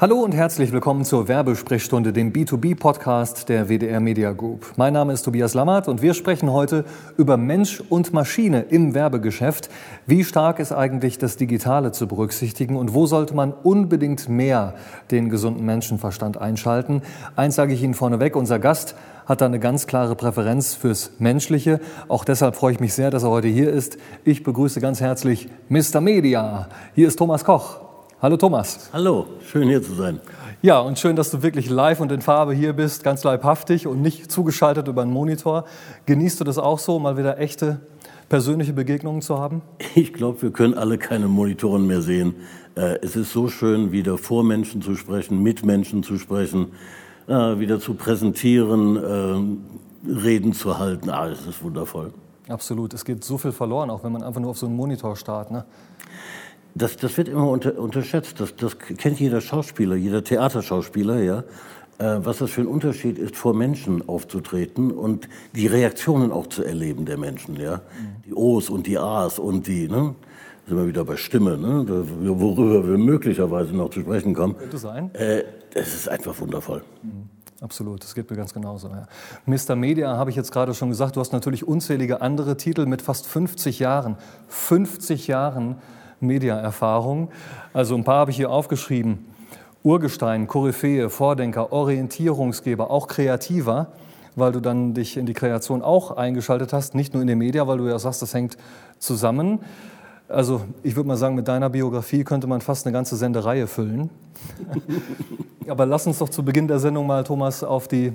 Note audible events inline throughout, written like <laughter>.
Hallo und herzlich willkommen zur Werbesprechstunde, dem B2B-Podcast der WDR Media Group. Mein Name ist Tobias Lammert und wir sprechen heute über Mensch und Maschine im Werbegeschäft. Wie stark ist eigentlich das Digitale zu berücksichtigen und wo sollte man unbedingt mehr den gesunden Menschenverstand einschalten? Eins sage ich Ihnen vorneweg, unser Gast hat da eine ganz klare Präferenz fürs Menschliche. Auch deshalb freue ich mich sehr, dass er heute hier ist. Ich begrüße ganz herzlich Mr. Media. Hier ist Thomas Koch. Hallo Thomas. Hallo, schön hier zu sein. Ja, und schön, dass du wirklich live und in Farbe hier bist, ganz leibhaftig und nicht zugeschaltet über einen Monitor. Genießt du das auch so, mal wieder echte persönliche Begegnungen zu haben? Ich glaube, wir können alle keine Monitoren mehr sehen. Äh, es ist so schön, wieder vor Menschen zu sprechen, mit Menschen zu sprechen, äh, wieder zu präsentieren, äh, Reden zu halten. Ah, es ist wundervoll. Absolut. Es geht so viel verloren, auch wenn man einfach nur auf so einen Monitor starrt. Ne? Das, das wird immer unter, unterschätzt. Das, das kennt jeder Schauspieler, jeder Theaterschauspieler, ja. Äh, was das für ein Unterschied ist, vor Menschen aufzutreten und die Reaktionen auch zu erleben der Menschen, ja. Mhm. Die O's und die A's und die, ne? Da sind wir wieder bei Stimme, ne? worüber wir möglicherweise noch zu sprechen kommen. Könnte sein. Äh, es ist einfach wundervoll. Mhm. Absolut, das geht mir ganz genauso. Ja. Mr. Media habe ich jetzt gerade schon gesagt, du hast natürlich unzählige andere Titel mit fast 50 Jahren. 50 Jahren Media-Erfahrung. Also ein paar habe ich hier aufgeschrieben. Urgestein, Koryphäe, Vordenker, Orientierungsgeber, auch Kreativer, weil du dann dich in die Kreation auch eingeschaltet hast, nicht nur in den Media, weil du ja sagst, das hängt zusammen. Also ich würde mal sagen, mit deiner Biografie könnte man fast eine ganze Sendereihe füllen. <laughs> Aber lass uns doch zu Beginn der Sendung mal, Thomas, auf die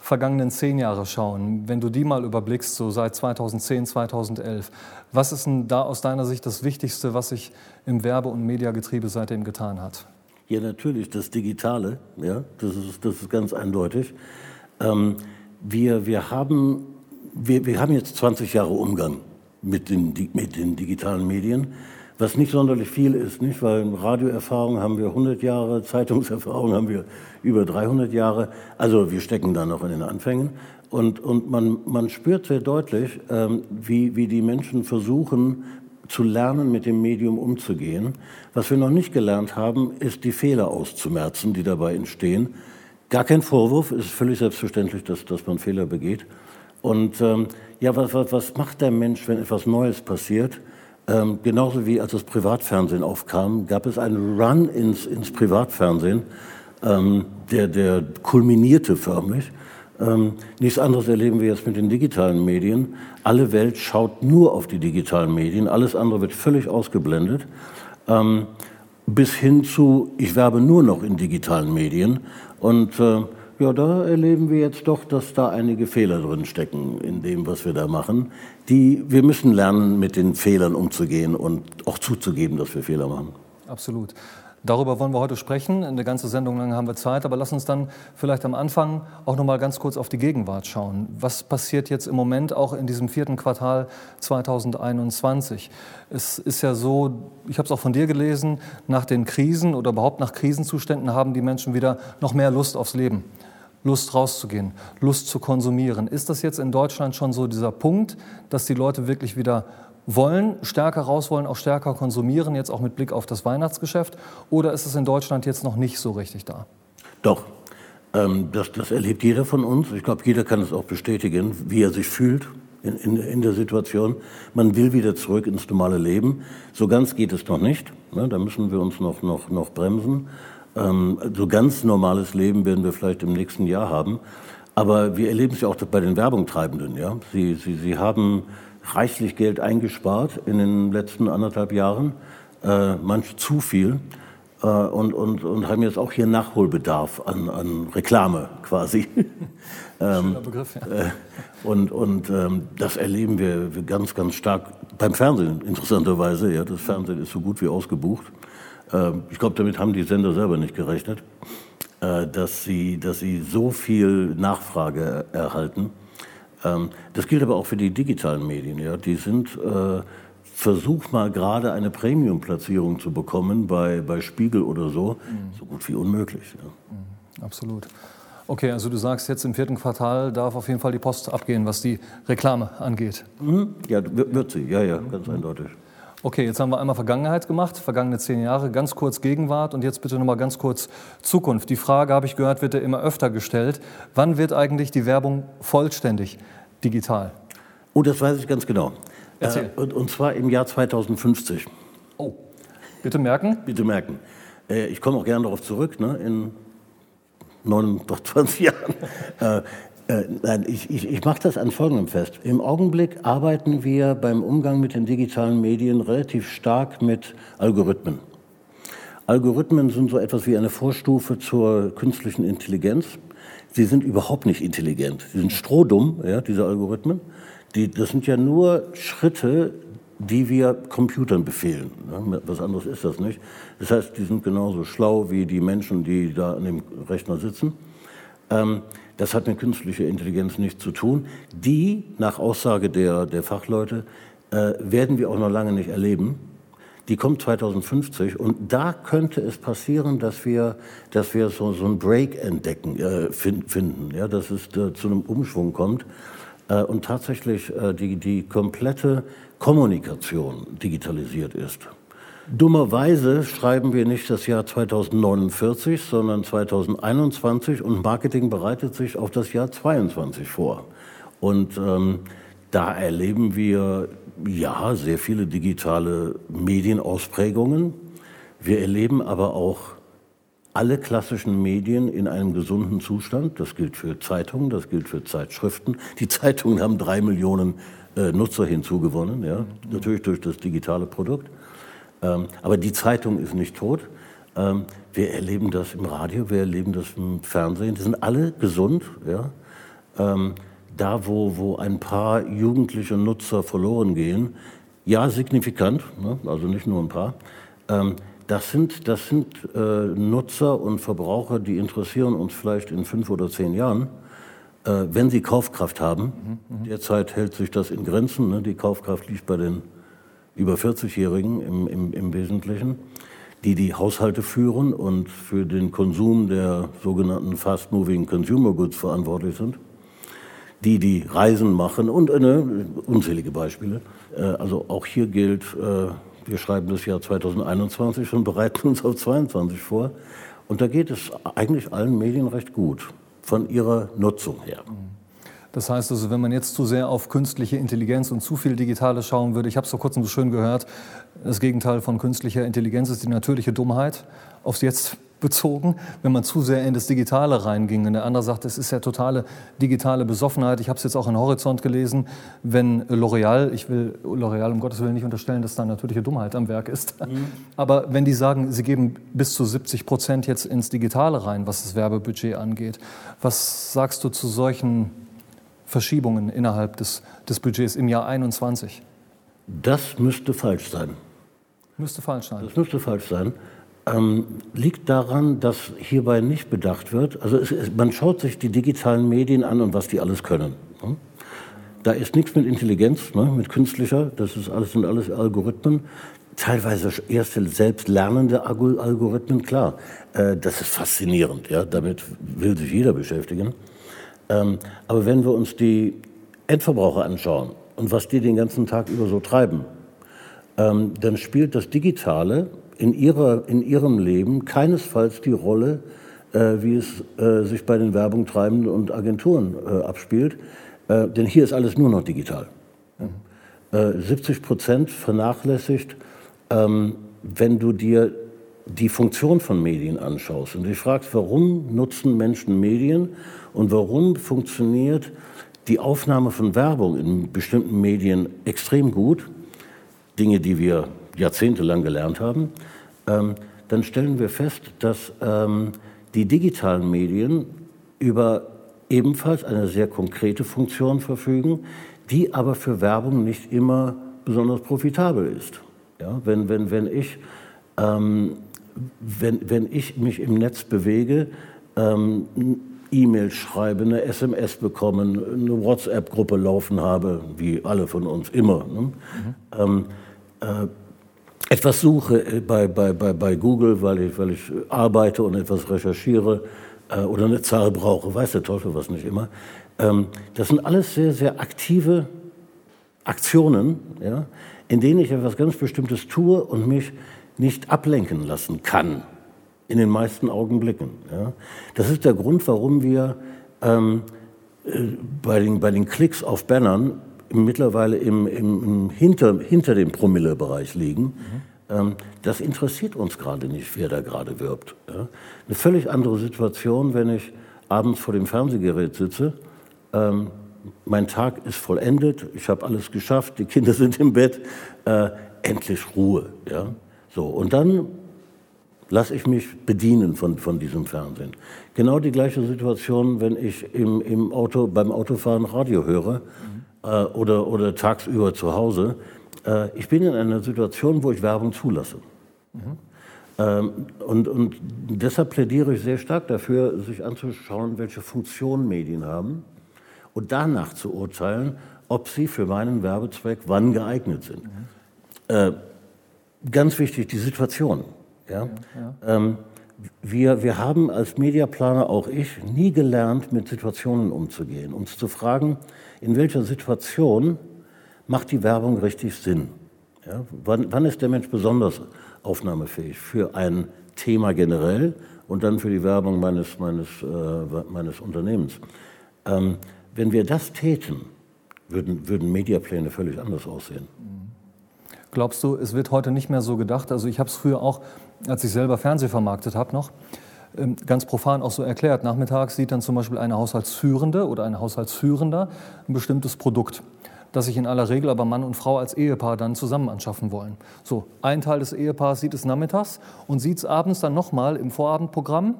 vergangenen zehn Jahre schauen, wenn du die mal überblickst, so seit 2010, 2011, was ist denn da aus deiner Sicht das Wichtigste, was sich im Werbe- und Mediagetriebe seitdem getan hat? Ja, natürlich, das Digitale, ja, das ist, das ist ganz eindeutig. Ähm, wir, wir, haben, wir, wir haben jetzt 20 Jahre Umgang mit den, mit den digitalen Medien was nicht sonderlich viel ist, nicht? weil Radioerfahrung haben wir 100 Jahre, Zeitungserfahrung haben wir über 300 Jahre. Also wir stecken da noch in den Anfängen. Und, und man, man spürt sehr deutlich, ähm, wie, wie die Menschen versuchen zu lernen, mit dem Medium umzugehen. Was wir noch nicht gelernt haben, ist die Fehler auszumerzen, die dabei entstehen. Gar kein Vorwurf, es ist völlig selbstverständlich, dass, dass man Fehler begeht. Und ähm, ja, was, was, was macht der Mensch, wenn etwas Neues passiert? Ähm, genauso wie als das Privatfernsehen aufkam, gab es einen Run ins, ins Privatfernsehen, ähm, der, der kulminierte förmlich. Ähm, nichts anderes erleben wir jetzt mit den digitalen Medien. Alle Welt schaut nur auf die digitalen Medien, alles andere wird völlig ausgeblendet. Ähm, bis hin zu, ich werbe nur noch in digitalen Medien. Und äh, ja, da erleben wir jetzt doch, dass da einige Fehler drin stecken in dem, was wir da machen. Die, wir müssen lernen, mit den Fehlern umzugehen und auch zuzugeben, dass wir Fehler machen. Absolut. Darüber wollen wir heute sprechen. Eine ganze Sendung lang haben wir Zeit, aber lass uns dann vielleicht am Anfang auch noch mal ganz kurz auf die Gegenwart schauen. Was passiert jetzt im Moment auch in diesem vierten Quartal 2021? Es ist ja so, ich habe es auch von dir gelesen, nach den Krisen oder überhaupt nach Krisenzuständen haben die Menschen wieder noch mehr Lust aufs Leben. Lust rauszugehen, Lust zu konsumieren. Ist das jetzt in Deutschland schon so dieser Punkt, dass die Leute wirklich wieder wollen, stärker raus wollen, auch stärker konsumieren, jetzt auch mit Blick auf das Weihnachtsgeschäft? Oder ist es in Deutschland jetzt noch nicht so richtig da? Doch, ähm, das, das, erlebt jeder von uns. Ich glaube, jeder kann es auch bestätigen, wie er sich fühlt in, in, in, der Situation. Man will wieder zurück ins normale Leben. So ganz geht es noch nicht. Ne? Da müssen wir uns noch, noch, noch bremsen. Ähm, so ganz normales Leben werden wir vielleicht im nächsten Jahr haben. Aber wir erleben es ja auch bei den Werbungtreibenden. Ja? Sie, sie, sie haben reichlich Geld eingespart in den letzten anderthalb Jahren, äh, manch zu viel, äh, und, und, und haben jetzt auch hier Nachholbedarf an, an Reklame quasi. <laughs> ähm, Begriff, ja. äh, und und ähm, das erleben wir ganz, ganz stark beim Fernsehen, interessanterweise. Ja, das Fernsehen ist so gut wie ausgebucht. Ähm, ich glaube, damit haben die Sender selber nicht gerechnet, äh, dass sie, dass sie so viel Nachfrage erhalten. Ähm, das gilt aber auch für die digitalen Medien. Ja. Die sind, äh, versuch mal gerade eine Premium-Platzierung zu bekommen bei, bei Spiegel oder so, mhm. so gut wie unmöglich. Ja. Mhm, absolut. Okay, also du sagst jetzt im vierten Quartal darf auf jeden Fall die Post abgehen, was die Reklame angeht. Mhm. Ja, wird sie, ja, ja, ganz eindeutig. Okay, jetzt haben wir einmal Vergangenheit gemacht, vergangene zehn Jahre, ganz kurz Gegenwart und jetzt bitte nochmal ganz kurz Zukunft. Die Frage, habe ich gehört, wird ja immer öfter gestellt. Wann wird eigentlich die Werbung vollständig digital? Oh, das weiß ich ganz genau. Erzähl. Äh, und, und zwar im Jahr 2050. Oh, bitte merken. Bitte merken. Äh, ich komme auch gerne darauf zurück, ne, in 29 <laughs> Jahren. Äh, äh, nein, ich, ich, ich mache das an Folgendem fest. Im Augenblick arbeiten wir beim Umgang mit den digitalen Medien relativ stark mit Algorithmen. Algorithmen sind so etwas wie eine Vorstufe zur künstlichen Intelligenz. Sie sind überhaupt nicht intelligent. Sie sind strohdumm, ja, diese Algorithmen. Die, das sind ja nur Schritte, die wir Computern befehlen. Ne? Was anderes ist das nicht. Das heißt, die sind genauso schlau wie die Menschen, die da an dem Rechner sitzen. Ähm, das hat mit künstlicher Intelligenz nichts zu tun. Die, nach Aussage der, der Fachleute, äh, werden wir auch noch lange nicht erleben. Die kommt 2050 und da könnte es passieren, dass wir, dass wir so, so einen Break entdecken, äh, finden, ja, dass es äh, zu einem Umschwung kommt äh, und tatsächlich äh, die, die komplette Kommunikation digitalisiert ist. Dummerweise schreiben wir nicht das Jahr 2049, sondern 2021 und Marketing bereitet sich auf das Jahr 22 vor. Und ähm, da erleben wir ja sehr viele digitale Medienausprägungen. Wir erleben aber auch alle klassischen Medien in einem gesunden Zustand. Das gilt für Zeitungen, das gilt für Zeitschriften. Die Zeitungen haben drei Millionen äh, Nutzer hinzugewonnen, ja, natürlich durch das digitale Produkt. Ähm, aber die Zeitung ist nicht tot. Ähm, wir erleben das im Radio, wir erleben das im Fernsehen. Die sind alle gesund. Ja? Ähm, da, wo, wo ein paar jugendliche Nutzer verloren gehen, ja, signifikant, ne? also nicht nur ein paar. Ähm, das sind, das sind äh, Nutzer und Verbraucher, die interessieren uns vielleicht in fünf oder zehn Jahren, äh, wenn sie Kaufkraft haben. Mhm, mhm. Derzeit hält sich das in Grenzen. Ne? Die Kaufkraft liegt bei den über 40-Jährigen im, im, im Wesentlichen, die die Haushalte führen und für den Konsum der sogenannten Fast-Moving Consumer Goods verantwortlich sind, die die Reisen machen und äh, unzählige Beispiele. Äh, also auch hier gilt, äh, wir schreiben das Jahr 2021 und bereiten uns auf 22 vor. Und da geht es eigentlich allen Medien recht gut von ihrer Nutzung her. Das heißt also, wenn man jetzt zu sehr auf künstliche Intelligenz und zu viel Digitales schauen würde, ich habe es vor kurzem so schön gehört, das Gegenteil von künstlicher Intelligenz ist die natürliche Dummheit, aufs Jetzt bezogen, wenn man zu sehr in das Digitale reinging. Und der andere sagt, es ist ja totale digitale Besoffenheit. Ich habe es jetzt auch in Horizont gelesen, wenn L'Oreal, ich will L'Oreal um Gottes Willen nicht unterstellen, dass da natürliche Dummheit am Werk ist, mhm. aber wenn die sagen, sie geben bis zu 70 Prozent jetzt ins Digitale rein, was das Werbebudget angeht, was sagst du zu solchen Verschiebungen innerhalb des, des Budgets im Jahr 21? Das müsste falsch sein. Müsste falsch sein. Das müsste falsch sein. Ähm, liegt daran, dass hierbei nicht bedacht wird. Also es, es, man schaut sich die digitalen Medien an und was die alles können. Ne? Da ist nichts mit Intelligenz, ne, mit künstlicher. Das ist alles sind alles Algorithmen. Teilweise erste selbstlernende Algorithmen, klar. Äh, das ist faszinierend. Ja, damit will sich jeder beschäftigen. Ähm, aber wenn wir uns die Endverbraucher anschauen und was die den ganzen Tag über so treiben, ähm, dann spielt das Digitale in, ihrer, in ihrem Leben keinesfalls die Rolle, äh, wie es äh, sich bei den Werbungtreibenden und Agenturen äh, abspielt. Denn hier ist alles nur noch digital. Ja. 70 äh, Prozent vernachlässigt, ähm, wenn du dir die Funktion von Medien anschaust und dich fragst, warum nutzen Menschen Medien und warum funktioniert die Aufnahme von Werbung in bestimmten Medien extrem gut, Dinge, die wir jahrzehntelang gelernt haben, ähm, dann stellen wir fest, dass ähm, die digitalen Medien über ebenfalls eine sehr konkrete Funktion verfügen, die aber für Werbung nicht immer besonders profitabel ist. Ja, wenn, wenn, wenn ich ähm, wenn, wenn ich mich im Netz bewege, ähm, E-Mail schreibe, eine SMS bekomme, eine WhatsApp-Gruppe laufen habe, wie alle von uns immer. Ne? Mhm. Ähm, äh, etwas suche äh, bei, bei, bei, bei Google, weil ich, weil ich arbeite und etwas recherchiere äh, oder eine Zahl brauche, weiß der Teufel was nicht immer. Ähm, das sind alles sehr, sehr aktive Aktionen, ja, in denen ich etwas ganz Bestimmtes tue und mich nicht ablenken lassen kann. In den meisten Augenblicken. Ja. Das ist der Grund, warum wir ähm, äh, bei, den, bei den Klicks auf Bannern mittlerweile im, im, im hinter, hinter dem Promille-Bereich liegen. Mhm. Ähm, das interessiert uns gerade nicht, wer da gerade wirbt. Ja. Eine völlig andere Situation, wenn ich abends vor dem Fernsehgerät sitze. Ähm, mein Tag ist vollendet, ich habe alles geschafft, die Kinder <laughs> sind im Bett, äh, endlich Ruhe. Ja. So, und dann lasse ich mich bedienen von, von diesem Fernsehen. Genau die gleiche Situation, wenn ich im, im Auto, beim Autofahren Radio höre mhm. äh, oder, oder tagsüber zu Hause. Äh, ich bin in einer Situation, wo ich Werbung zulasse. Mhm. Und, und deshalb plädiere ich sehr stark dafür, sich anzuschauen, welche Funktion Medien haben und danach zu urteilen, ob sie für meinen Werbezweck wann geeignet sind. Mhm. Äh, ganz wichtig, die Situation. Ja? Ähm, wir, wir haben als Mediaplaner, auch ich, nie gelernt, mit Situationen umzugehen. Uns zu fragen, in welcher Situation macht die Werbung richtig Sinn? Ja? Wann, wann ist der Mensch besonders aufnahmefähig für ein Thema generell und dann für die Werbung meines, meines, äh, meines Unternehmens? Ähm, wenn wir das täten, würden, würden Mediapläne völlig anders aussehen. Glaubst du, es wird heute nicht mehr so gedacht? Also ich habe es früher auch, als ich selber Fernseh vermarktet habe, noch ähm, ganz profan auch so erklärt. Nachmittags sieht dann zum Beispiel eine Haushaltsführende oder ein Haushaltsführender ein bestimmtes Produkt, das sich in aller Regel aber Mann und Frau als Ehepaar dann zusammen anschaffen wollen. So, ein Teil des Ehepaars sieht es nachmittags und sieht es abends dann nochmal im Vorabendprogramm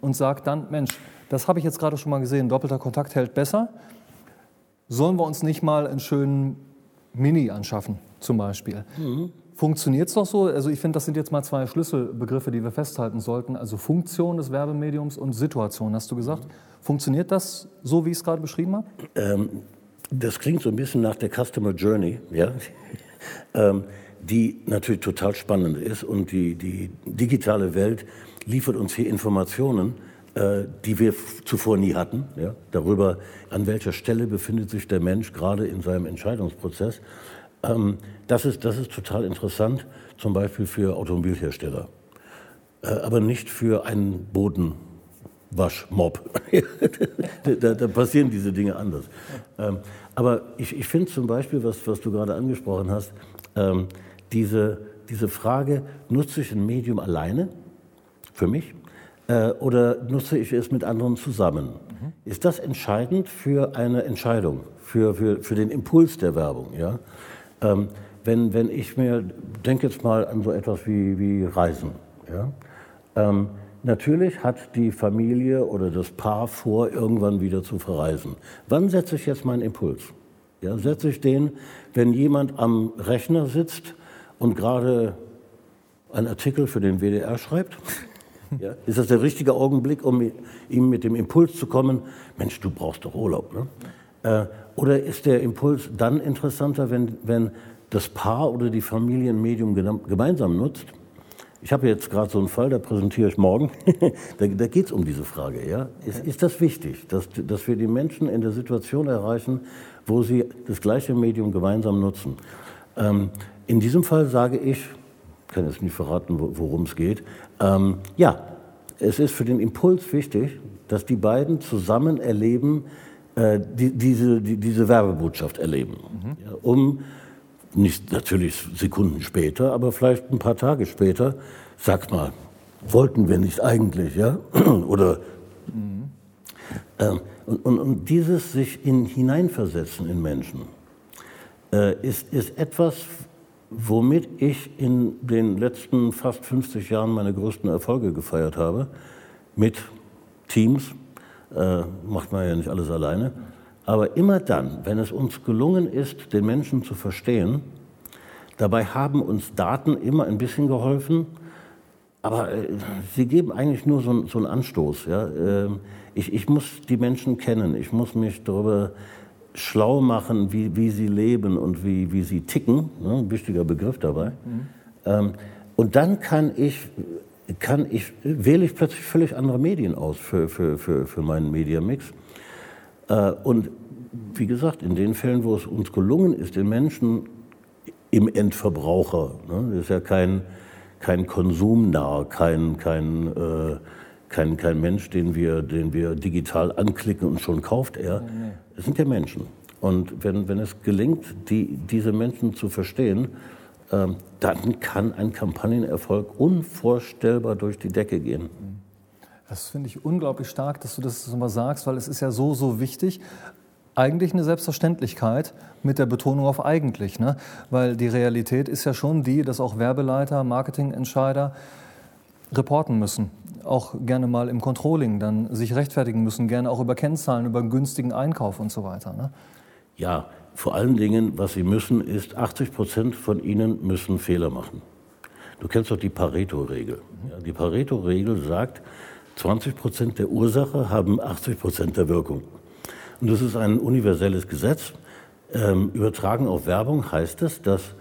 und sagt dann, Mensch, das habe ich jetzt gerade schon mal gesehen, doppelter Kontakt hält besser. Sollen wir uns nicht mal einen schönen Mini anschaffen? Zum Beispiel. Mhm. Funktioniert es doch so? Also ich finde, das sind jetzt mal zwei Schlüsselbegriffe, die wir festhalten sollten. Also Funktion des Werbemediums und Situation, hast du gesagt. Funktioniert das so, wie ich es gerade beschrieben habe? Ähm, das klingt so ein bisschen nach der Customer Journey, ja? <laughs> ähm, die natürlich total spannend ist. Und die, die digitale Welt liefert uns hier Informationen, äh, die wir zuvor nie hatten, ja? darüber, an welcher Stelle befindet sich der Mensch gerade in seinem Entscheidungsprozess. Ähm, das, ist, das ist total interessant, zum Beispiel für Automobilhersteller, äh, aber nicht für einen Bodenwaschmob. <laughs> da, da, passieren diese Dinge anders. Ähm, aber ich, ich finde zum Beispiel, was, was du gerade angesprochen hast, ähm, diese, diese Frage, nutze ich ein Medium alleine für mich äh, oder nutze ich es mit anderen zusammen? Mhm. Ist das entscheidend für eine Entscheidung, für, für, für den Impuls der Werbung? Ja? Ähm, wenn, wenn ich mir, denke jetzt mal an so etwas wie, wie Reisen. Ja? Ähm, natürlich hat die Familie oder das Paar vor, irgendwann wieder zu verreisen. Wann setze ich jetzt meinen Impuls? Ja, setze ich den, wenn jemand am Rechner sitzt und gerade einen Artikel für den WDR schreibt? Ja, ist das der richtige Augenblick, um ihm mit dem Impuls zu kommen, Mensch, du brauchst doch Urlaub. Ne? Äh, oder ist der Impuls dann interessanter, wenn, wenn das Paar oder die Familie ein Medium gemeinsam nutzt? Ich habe jetzt gerade so einen Fall, da präsentiere ich morgen. <laughs> da da geht es um diese Frage. Ja? Ist, ist das wichtig, dass, dass wir die Menschen in der Situation erreichen, wo sie das gleiche Medium gemeinsam nutzen? Ähm, in diesem Fall sage ich, kann jetzt nicht verraten, worum es geht, ähm, ja, es ist für den Impuls wichtig, dass die beiden zusammen erleben, äh, die, diese, die, diese Werbebotschaft erleben. Mhm. Ja, um nicht natürlich Sekunden später, aber vielleicht ein paar Tage später, sag mal, wollten wir nicht eigentlich, ja? <clears throat> Oder mhm. äh, und, und, und, dieses sich in, hineinversetzen in Menschen äh, ist, ist etwas, womit ich in den letzten fast 50 Jahren meine größten Erfolge gefeiert habe, mit Teams, äh, macht man ja nicht alles alleine. Aber immer dann, wenn es uns gelungen ist, den Menschen zu verstehen, dabei haben uns Daten immer ein bisschen geholfen, aber äh, sie geben eigentlich nur so, so einen Anstoß. Ja? Äh, ich, ich, muss die Menschen kennen, ich muss mich darüber schlau machen, wie, wie sie leben und wie, wie sie ticken. Ne? Ein wichtiger Begriff dabei. Mhm. Ähm, und dann kann ich kann ich, wähle ich plötzlich völlig andere Medien aus für, für, für, für meinen Mediamix. Äh, und wie gesagt, in den Fällen, wo es uns gelungen ist, den Menschen im Endverbraucher. Ne? Das ist ja kein, kein Konsumnah, kein, kein, äh, kein, kein Mensch, den wir, den wir digital anklicken und schon kauft er. Es sind ja Menschen. Und wenn, wenn es gelingt, die, diese Menschen zu verstehen, dann kann ein Kampagnenerfolg unvorstellbar durch die Decke gehen. Das finde ich unglaublich stark, dass du das mal sagst, weil es ist ja so, so wichtig. Eigentlich eine Selbstverständlichkeit mit der Betonung auf eigentlich, ne? weil die Realität ist ja schon die, dass auch Werbeleiter, Marketingentscheider reporten müssen, auch gerne mal im Controlling dann sich rechtfertigen müssen, gerne auch über Kennzahlen, über einen günstigen Einkauf und so weiter. Ne? Ja, vor allen Dingen, was sie müssen, ist, 80 Prozent von ihnen müssen Fehler machen. Du kennst doch die Pareto-Regel. Ja, die Pareto-Regel sagt, 20 Prozent der Ursache haben 80 Prozent der Wirkung. Und das ist ein universelles Gesetz. Ähm, übertragen auf Werbung heißt es, dass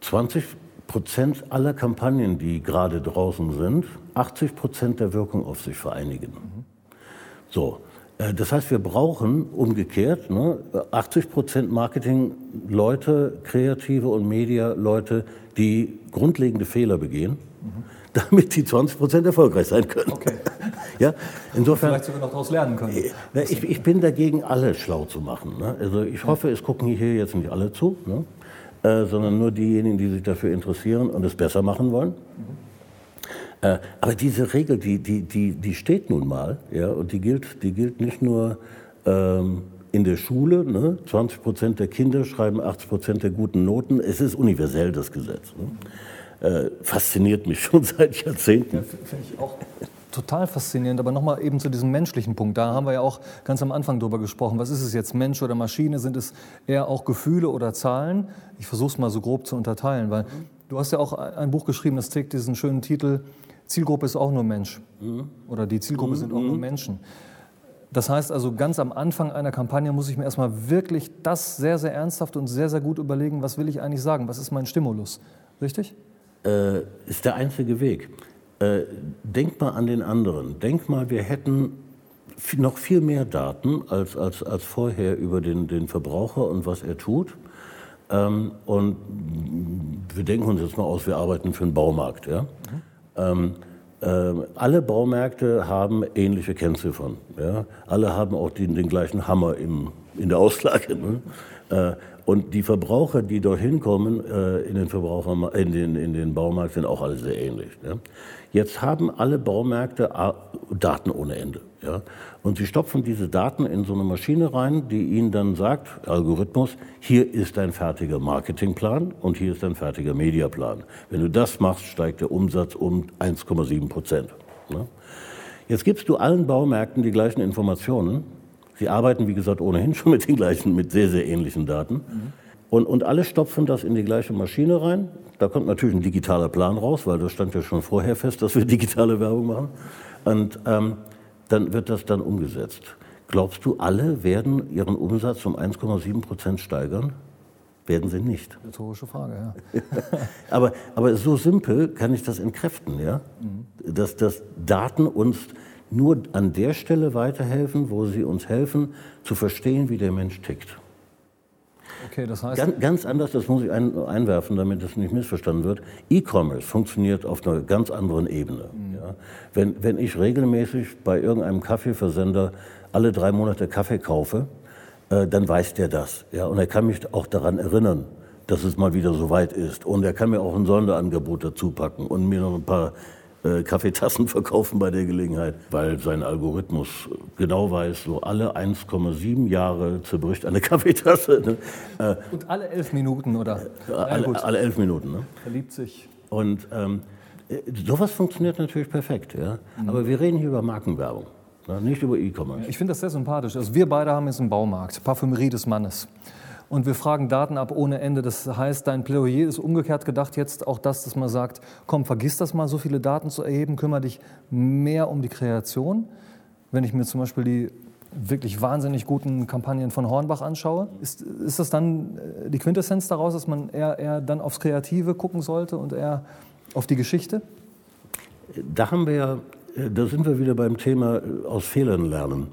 20 Prozent aller Kampagnen, die gerade draußen sind, 80 Prozent der Wirkung auf sich vereinigen. So, das heißt, wir brauchen umgekehrt ne, 80 Prozent Marketing-Leute, Kreative und Media-Leute, die grundlegende Fehler begehen. Mhm <laughs> damit die 20 Prozent erfolgreich sein können. Okay. <laughs> ja, insofern. Vielleicht sogar noch daraus lernen können. Äh, ich, ich, bin dagegen, alle schlau zu machen. Ne? Also ich hoffe, es gucken hier jetzt nicht alle zu, ne? äh, sondern nur diejenigen, die sich dafür interessieren und es besser machen wollen. Mhm. Äh, aber diese Regel, die, die, die, die steht nun mal, ja, und die gilt, die gilt nicht nur ähm, in der Schule. Ne? 20 Prozent der Kinder schreiben 80 Prozent der guten Noten. Es ist universell das Gesetz. Ne? äh, fasziniert mich <laughs> schon seit Jahrzehnten. Ja, Finde ich auch total faszinierend. Aber nochmal eben zu diesem menschlichen Punkt. Da haben wir ja auch ganz am Anfang drüber gesprochen. Was ist es jetzt, Mensch oder Maschine? Sind es eher auch Gefühle oder Zahlen? Ich versuche es mal so grob zu unterteilen, weil du hast ja auch ein Buch geschrieben, das trägt diesen schönen Titel Zielgruppe ist auch nur Mensch. Mhm. Oder die Zielgruppe mhm. sind auch nur mhm. Menschen. Das heißt also, ganz am Anfang einer Kampagne muss ich mir erstmal wirklich das sehr, sehr ernsthaft und sehr, sehr gut überlegen, was will ich eigentlich sagen? Was ist mein Stimulus? Richtig? äh, ist der einzige Weg. Äh, denk mal an den anderen. Denk mal, wir hätten noch viel mehr Daten als, als, als vorher über den, den Verbraucher und was er tut. Ähm, und wir denken uns jetzt mal aus, wir arbeiten für einen Baumarkt. Ja? Mhm. Ähm, äh, alle Baumärkte haben ähnliche Kennziffern. Ja? Alle haben auch den, den gleichen Hammer im, in der Auslage. Ne? Äh, und die Verbraucher, die dorthin kommen äh, in, den Verbraucher, in, den, in den Baumarkt, sind auch alle sehr ähnlich. Ja? Jetzt haben alle Baumärkte Daten ohne Ende. Ja? Und sie stopfen diese Daten in so eine Maschine rein, die ihnen dann sagt, Algorithmus, hier ist ein fertiger Marketingplan und hier ist ein fertiger Mediaplan. Wenn du das machst, steigt der Umsatz um 1,7 Prozent. Ja? Jetzt gibst du allen Baumärkten die gleichen Informationen Sie arbeiten, wie gesagt, ohnehin schon mit den gleichen, mit sehr, sehr ähnlichen Daten. Mhm. Und, und alle stopfen das in die gleiche Maschine rein. Da kommt natürlich ein digitaler Plan raus, weil das stand ja schon vorher fest, dass wir <laughs> digitale Werbung machen. Und ähm, dann wird das dann umgesetzt. Glaubst du, alle werden ihren Umsatz um 1,7 Prozent steigern? Werden sie nicht. Rhetorische Frage, ja. <laughs> aber, aber so simpel kann ich das entkräften, ja? Mhm. Dass, dass Daten uns nur an der Stelle weiterhelfen, wo sie uns helfen, zu verstehen, wie der Mensch tickt. Okay, das heißt ganz, ganz anders, das muss ich ein, einwerfen, damit das nicht missverstanden wird. E-Commerce funktioniert auf einer ganz anderen Ebene. Mhm. Ja. Wenn, wenn ich regelmäßig bei irgendeinem Kaffeeversender alle drei Monate Kaffee kaufe, äh, dann weiß der das. Ja. Und er kann mich auch daran erinnern, dass es mal wieder so weit ist. Und er kann mir auch ein Sonderangebot dazu packen und mir noch ein paar Kaffeetassen <laughs> verkaufen bei der Gelegenheit, weil sein Algorithmus genau weiß, so alle 1,7 Jahre zerbricht eine <laughs> Kaffeetasse. Ne? Äh, Und alle elf Minuten, oder? Äh, alle, alle, elf Minuten. Ne? Verliebt sich. Und ähm, äh, sowas funktioniert natürlich perfekt. Ja? Mhm. Aber wir reden hier über Markenwerbung. Ne? Nicht über E-Commerce. Ich finde das sehr sympathisch. Also wir beide haben jetzt einen Baumarkt, Parfümerie des Mannes und wir fragen Daten ab ohne Ende. Das heißt, dein Plädoyer ist umgekehrt gedacht jetzt auch das, dass man sagt, komm, vergiss das mal, so viele Daten zu erheben, kümmere dich mehr um die Kreation. Wenn ich mir zum Beispiel die wirklich wahnsinnig guten Kampagnen von Hornbach anschaue, ist, ist das dann äh, die Quintessenz daraus, dass man eher, eher dann aufs Kreative gucken sollte und eher auf die Geschichte? Da haben wir ja, da sind wir wieder beim Thema aus Fehlern lernen.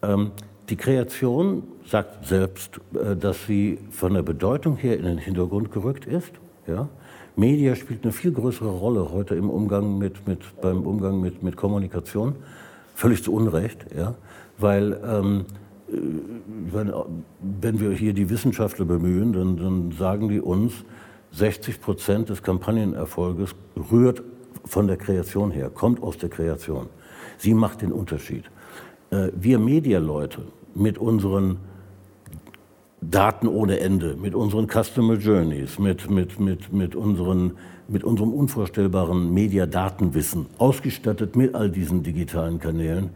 Ähm, die Kreation sagt selbst, äh, dass sie von der Bedeutung her in den Hintergrund gerückt ist. Ja? Media spielt eine viel größere Rolle heute im Umgang mit, mit, beim Umgang mit, mit Kommunikation. Völlig zu Unrecht, ja? weil ähm, äh, wenn, wenn, wir hier die Wissenschaftler bemühen, dann, dann sagen die uns, 60 Prozent des Kampagnenerfolges rührt von der Kreation her, kommt aus der Kreation. Sie macht den Unterschied. Äh, wir Medialeute mit unseren Daten ohne Ende, mit unseren Customer Journeys, mit, mit, mit, mit, unseren, mit unserem unvorstellbaren Mediadatenwissen, ausgestattet mit all diesen digitalen Kanälen,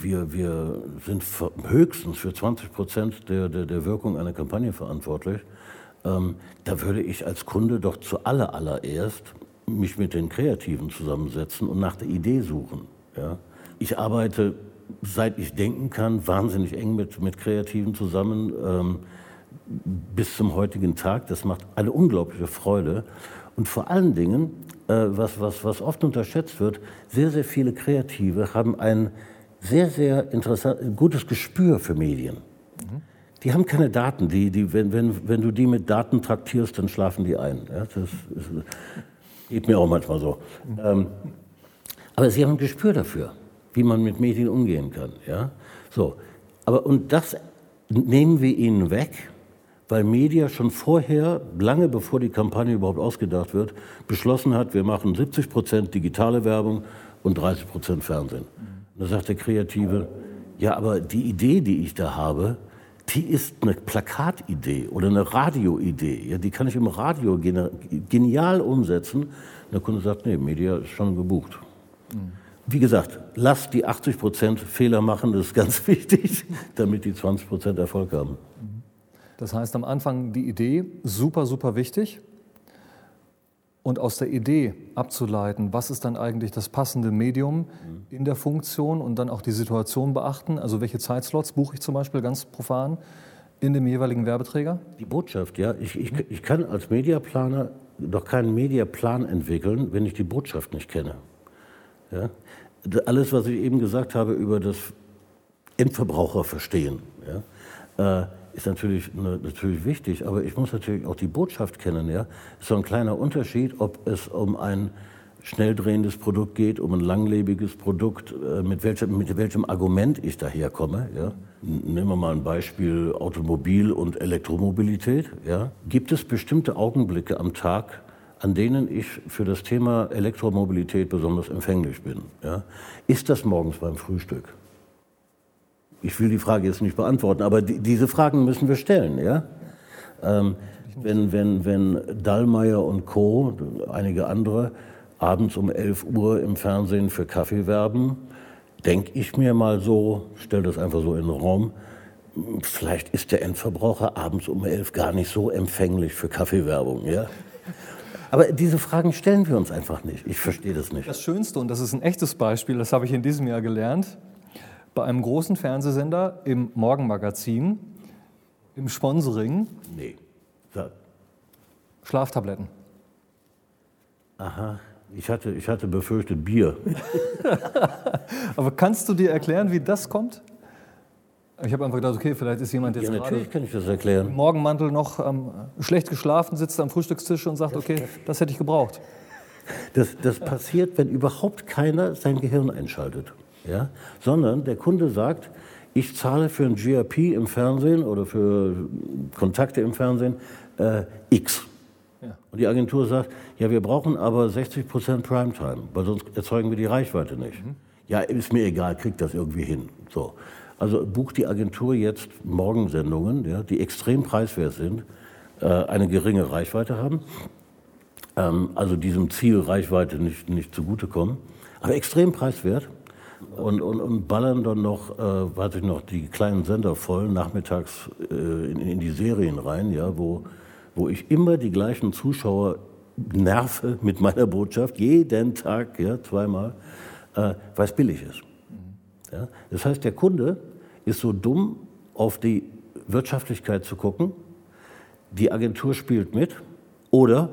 wir, wir sind höchstens für 20 Prozent der, der, der Wirkung einer Kampagne verantwortlich. Ähm, da würde ich als Kunde doch zuallererst mich mit den Kreativen zusammensetzen und nach der Idee suchen. Ja? Ich arbeite seit ich denken kann, wahnsinnig eng mit, mit Kreativen zusammen ähm, bis zum heutigen Tag. Das macht eine unglaubliche Freude. Und vor allen Dingen, äh, was, was, was oft unterschätzt wird, sehr, sehr viele Kreative haben ein sehr, sehr interessant, gutes Gespür für Medien. Mhm. Die haben keine Daten. Die, die, wenn, wenn, wenn du die mit Daten traktierst, dann schlafen die ein. Ja, das ist, geht mir auch manchmal so. Mhm. Ähm, aber sie haben ein Gespür dafür wie man mit Medien umgehen kann. Ja? So. Aber, und das nehmen wir ihnen weg, weil Media schon vorher, lange bevor die Kampagne überhaupt ausgedacht wird, beschlossen hat, wir machen 70 Prozent digitale Werbung und 30 Prozent Fernsehen. Und da sagt der Kreative, ja, aber die Idee, die ich da habe, die ist eine Plakatidee oder eine Radioidee. Ja, die kann ich im Radio genial umsetzen. Und der Kunde sagt, nee, Media ist schon gebucht. Mhm wie gesagt, lasst die 80 Prozent Fehler machen, das ist ganz <laughs> wichtig, damit die 20 Prozent Erfolg haben. Das heißt, am Anfang die Idee, super, super wichtig. Und aus der Idee abzuleiten, was ist dann eigentlich das passende Medium in der Funktion und dann auch die Situation beachten. Also welche Zeitslots buche ich zum Beispiel ganz profan in dem jeweiligen Werbeträger? Die Botschaft, ja. Ich, ich, ich kann als Mediaplaner doch keinen Mediaplan entwickeln, wenn ich die Botschaft nicht kenne. Ja? Alles, was ich eben gesagt habe über das Endverbraucherverstehen, ja, äh, ist natürlich, ne, natürlich wichtig, aber ich muss natürlich auch die Botschaft kennen. Ja? ist so ein kleiner Unterschied, ob es um ein schnell drehendes Produkt geht, um ein langlebiges Produkt, äh, mit, welchem, mit welchem Argument ich daherkomme. Ja? Nehmen wir mal ein Beispiel Automobil- und Elektromobilität. Ja? Gibt es bestimmte Augenblicke am Tag, an denen ich für das Thema Elektromobilität besonders empfänglich bin. Ja? Ist das morgens beim Frühstück? Ich will die Frage jetzt nicht beantworten, aber die, diese Fragen müssen wir stellen. Ja? Ähm, wenn, wenn, wenn Dallmayr und Co., einige andere, abends um 11 Uhr im Fernsehen für Kaffee werben, denke ich mir mal so, stelle das einfach so in den Raum, vielleicht ist der Endverbraucher abends um 11 gar nicht so empfänglich für Kaffeewerbung. Ja? Aber diese Fragen stellen wir uns einfach nicht. Ich verstehe das nicht. Das Schönste, und das ist ein echtes Beispiel, das habe ich in diesem Jahr gelernt, bei einem großen Fernsehsender im Morgenmagazin, im Sponsoring. Nee. Sag. Schlaftabletten. Aha. Ich hatte, ich hatte befürchtet Bier. <laughs> Aber kannst du dir erklären, wie das kommt? Ich habe einfach gedacht, okay, vielleicht ist jemand jetzt ja, natürlich kann ich das erklären. im Morgenmantel noch ähm, schlecht geschlafen, sitzt am Frühstückstisch und sagt, das, okay, das, das hätte ich gebraucht. Das, das passiert, wenn überhaupt keiner sein Gehirn einschaltet. Ja? Sondern der Kunde sagt, ich zahle für ein GRP im Fernsehen oder für Kontakte im Fernsehen äh, X. Ja. Und die Agentur sagt, ja, wir brauchen aber 60 Prozent Primetime, weil sonst erzeugen wir die Reichweite nicht. Mhm. Ja, ist mir egal, kriegt das irgendwie hin. So. Also bucht die Agentur jetzt Morgensendungen, ja, die extrem preiswert sind, äh, eine geringe Reichweite haben, ähm, also diesem Ziel Reichweite nicht, nicht zugutekommen, aber extrem preiswert und, und, und ballern dann noch, äh, weiß ich noch, die kleinen Sender voll nachmittags äh, in, in, die Serien rein, ja, wo, wo ich immer die gleichen Zuschauer nerve mit meiner Botschaft, jeden Tag, ja, zweimal, äh, weil es billig ist. Ja? Das heißt, der Kunde ist so dumm, auf die Wirtschaftlichkeit zu gucken, die Agentur spielt mit oder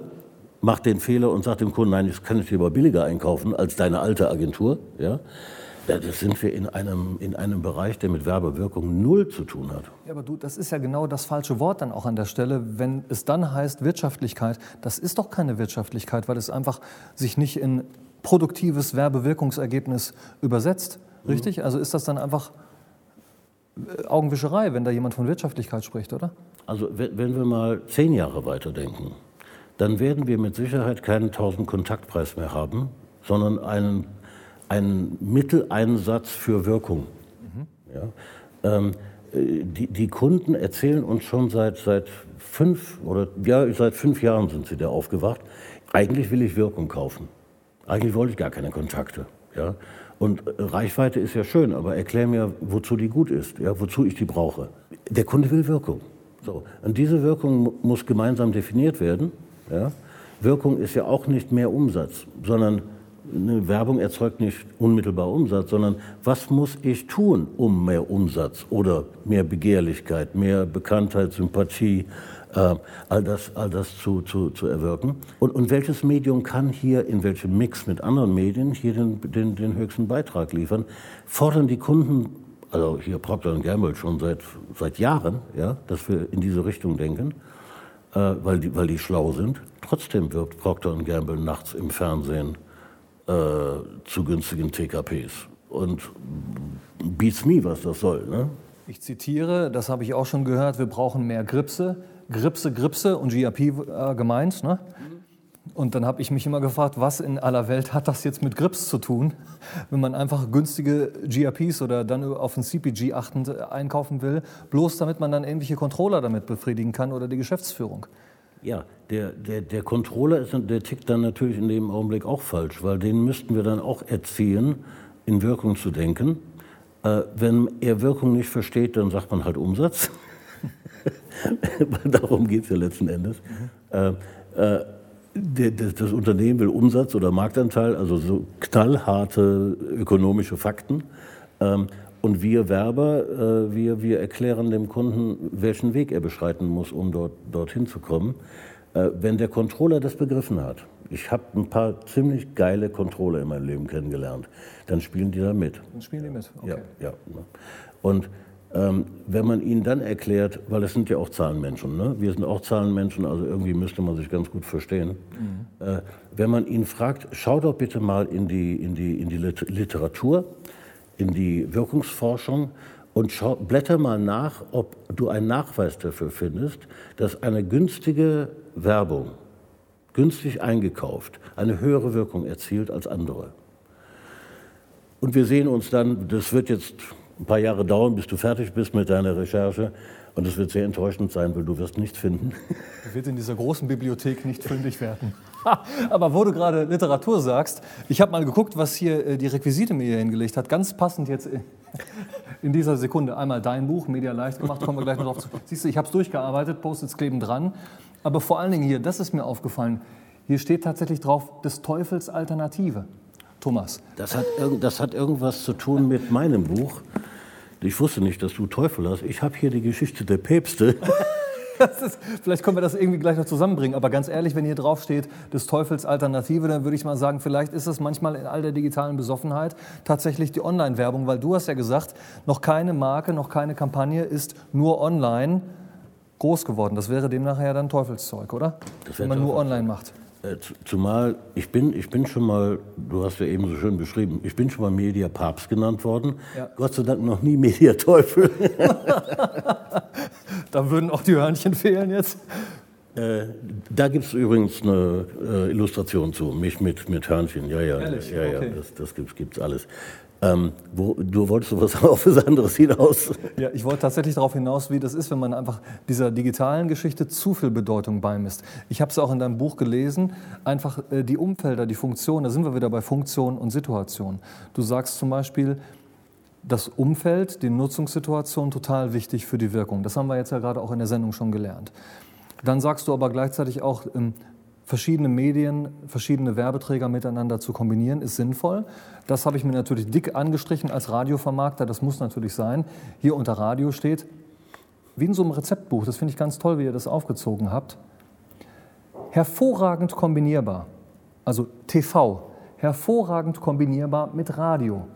macht den Fehler und sagt dem Kunden, nein, das kann ich dir aber billiger einkaufen als deine alte Agentur. Ja? Das sind wir in einem, in einem Bereich, der mit Werbewirkung null zu tun hat. Ja, aber du, das ist ja genau das falsche Wort dann auch an der Stelle. Wenn es dann heißt Wirtschaftlichkeit, das ist doch keine Wirtschaftlichkeit, weil es einfach sich nicht in produktives Werbewirkungsergebnis übersetzt. Richtig? Also ist das dann einfach äh, Augenwischerei, wenn da jemand von Wirtschaftlichkeit spricht, oder? Also wenn wir mal zehn Jahre weiterdenken, dann werden wir mit Sicherheit keinen 1000 Kontaktpreis mehr haben, sondern einen ein Mitteleinsatz für Wirkung. Mhm. Ja? Ähm, die, die, Kunden erzählen uns schon seit, seit fünf oder ja, seit fünf Jahren sind sie da aufgewacht. Eigentlich will ich Wirkung kaufen. Eigentlich wollte ich gar keine Kontakte. Ja? Und Reichweite ist ja schön, aber erklär mir, wozu die gut ist, ja? wozu ich die brauche. Der Kunde will Wirkung. So. Und diese Wirkung muss gemeinsam definiert werden. Ja? Wirkung ist ja auch nicht mehr Umsatz, sondern eine Werbung erzeugt nicht unmittelbar Umsatz, sondern was muss ich tun, um mehr Umsatz oder mehr Begehrlichkeit, mehr Bekanntheit, Sympathie, äh, all das, all das zu, zu, zu erwirken. Und, und welches Medium kann hier in welchem Mix mit anderen Medien hier den, den, den höchsten Beitrag liefern? Fordern die Kunden, also hier Procter Gamble schon seit, seit Jahren, ja, dass wir in diese Richtung denken, äh, weil, die, weil die schlau sind. Trotzdem wirbt Procter Gamble nachts im Fernsehen äh, zu günstigen TKPs. Und beats me, was das soll. Ne? Ich zitiere, das habe ich auch schon gehört, wir brauchen mehr Gripse. Gripse, Gripse und GRP äh, gemeint. Ne? Und dann habe ich mich immer gefragt, was in aller Welt hat das jetzt mit Grips zu tun, wenn man einfach günstige GRPs oder dann auf ein CPG achtend einkaufen will, bloß damit man dann ähnliche Controller damit befriedigen kann oder die Geschäftsführung. Ja, der, der, der Controller ist, der tickt dann natürlich in dem Augenblick auch falsch, weil den müssten wir dann auch erziehen, in Wirkung zu denken. Äh, wenn er Wirkung nicht versteht, dann sagt man halt Umsatz. <laughs> <laughs> Darum geht es ja letzten Endes. Mhm. Äh, äh, das, das Unternehmen will Umsatz oder Marktanteil, also so knallharte ökonomische Fakten. Ähm, und wir Werber, äh, wir, wir erklären dem Kunden, welchen Weg er beschreiten muss, um dort, dorthin zu kommen. Äh, wenn der Controller das begriffen hat, ich habe ein paar ziemlich geile Controller in meinem Leben kennengelernt, dann spielen die da mit. Dann spielen die mit, okay. Ja, ja. Und ähm, wenn man ihnen dann erklärt, weil es sind ja auch Zahlenmenschen, ne? wir sind auch Zahlenmenschen, also irgendwie müsste man sich ganz gut verstehen. Mhm. Äh, wenn man ihn fragt, schau doch bitte mal in die, in die, in die Literatur, in die Wirkungsforschung und schau, blätter mal nach, ob du einen Nachweis dafür findest, dass eine günstige Werbung, günstig eingekauft, eine höhere Wirkung erzielt als andere. Und wir sehen uns dann, das wird jetzt ein paar Jahre dauern, bis du fertig bist mit deiner Recherche. Und es wird sehr enttäuschend sein, weil du wirst nichts finden. Du wirst in dieser großen Bibliothek nicht fündig werden. <laughs> Aber wo du gerade Literatur sagst, ich habe mal geguckt, was hier äh, die Requisite mir hier hingelegt hat. Ganz passend jetzt <laughs> in dieser Sekunde. Einmal dein Buch, Media leicht gemacht, kommen wir gleich noch drauf zu. Siehst du, ich habe es durchgearbeitet, Post-its kleben dran. Aber vor allen Dingen hier, das ist mir aufgefallen, hier steht tatsächlich drauf, des Teufels Alternative. Thomas. Das hat, das hat irgendwas zu tun mit meinem Buch. Ich wusste nicht, dass du Teufel hast. Ich habe hier die Geschichte der Päpste. <laughs> Ist, vielleicht können wir das irgendwie gleich noch zusammenbringen. Aber ganz ehrlich, wenn hier drauf steht, des Teufels Alternative, dann würde ich mal sagen, vielleicht ist es manchmal in all der digitalen Besoffenheit tatsächlich die Online-Werbung. Weil du hast ja gesagt, noch keine Marke, noch keine Kampagne ist nur online groß geworden. Das wäre demnach ja dann Teufelszeug, oder? wenn man nur online macht. Äh, zumal ich bin, ich bin schon mal, du hast ja eben so schön beschrieben, ich bin schon mal Mediapapst genannt worden. Ja. Gott sei Dank noch nie Mediateufel. <laughs> da würden auch die Hörnchen fehlen jetzt. Äh, da gibt es übrigens eine äh, Illustration zu, mich mit, mit Hörnchen. Ja, ja, Ehrlich? ja, ja, okay. das, das gibt es alles. Ähm, wo, du wolltest was <laughs> auf was anderes hinaus? Ja, ich wollte tatsächlich darauf hinaus, wie das ist, wenn man einfach dieser digitalen Geschichte zu viel Bedeutung beimisst. Ich habe es auch in deinem Buch gelesen, einfach äh, die Umfelder, die Funktionen, da sind wir wieder bei Funktion und Situation. Du sagst zum Beispiel, das Umfeld, die Nutzungssituation total wichtig für die Wirkung. Das haben wir jetzt ja gerade auch in der Sendung schon gelernt. Dann sagst du aber gleichzeitig auch, ähm, verschiedene Medien, verschiedene Werbeträger miteinander zu kombinieren, ist sinnvoll. Das habe ich mir natürlich dick angestrichen als Radiovermarkter, das muss natürlich sein. Hier unter Radio steht, wie in so einem Rezeptbuch, das finde ich ganz toll, wie ihr das aufgezogen habt, hervorragend kombinierbar, also TV, hervorragend kombinierbar mit Radio.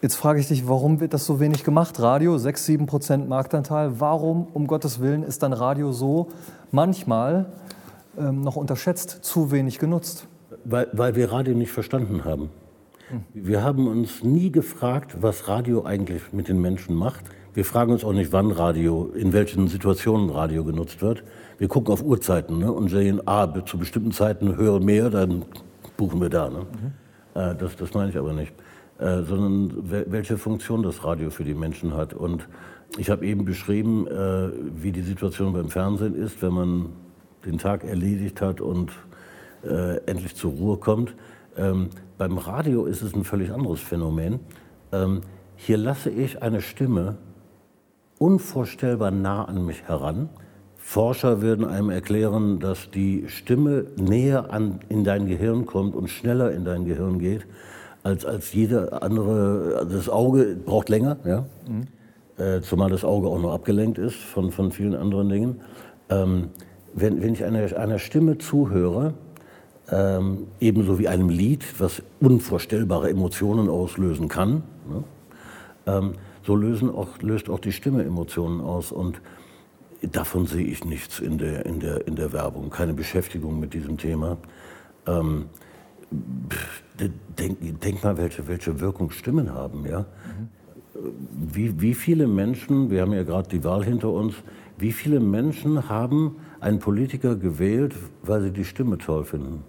Jetzt frage ich dich, warum wird das so wenig gemacht? Radio, 6, 7 Prozent Marktanteil. Warum, um Gottes Willen, ist dann Radio so manchmal ähm, noch unterschätzt, zu wenig genutzt? Weil, weil wir Radio nicht verstanden haben. Wir haben uns nie gefragt, was Radio eigentlich mit den Menschen macht. Wir fragen uns auch nicht, wann Radio, in welchen Situationen Radio genutzt wird. Wir gucken auf Uhrzeiten ne, und sehen, ah, zu bestimmten Zeiten höre mehr, dann buchen wir da. Ne? Mhm. Äh, das, das meine ich aber nicht. Äh, sondern welche Funktion das Radio für die Menschen hat. Und ich habe eben beschrieben, äh, wie die Situation beim Fernsehen ist, wenn man den Tag erledigt hat und äh, endlich zur Ruhe kommt. Ähm, beim Radio ist es ein völlig anderes Phänomen. Ähm, hier lasse ich eine Stimme unvorstellbar nah an mich heran. Forscher würden einem erklären, dass die Stimme näher an, in dein Gehirn kommt und schneller in dein Gehirn geht, als, als jede andere. Das Auge braucht länger, ja? Mhm. Äh, zumal das Auge auch noch abgelenkt ist von, von vielen anderen Dingen. Ähm, wenn, wenn ich einer, einer Stimme zuhöre, ähm, ebenso wie einem Lied, was unvorstellbare Emotionen auslösen kann, ne? ähm, so lösen auch, löst auch die Stimme Emotionen aus. Und davon sehe ich nichts in der, in der, in der Werbung, keine Beschäftigung mit diesem Thema. Ähm, denk, denk, mal, welche, welche Wirkung Stimmen haben. Ja? Mhm. Wie, wie viele Menschen, wir haben ja gerade die Wahl hinter uns, wie viele Menschen haben einen Politiker gewählt, weil sie die Stimme toll finden?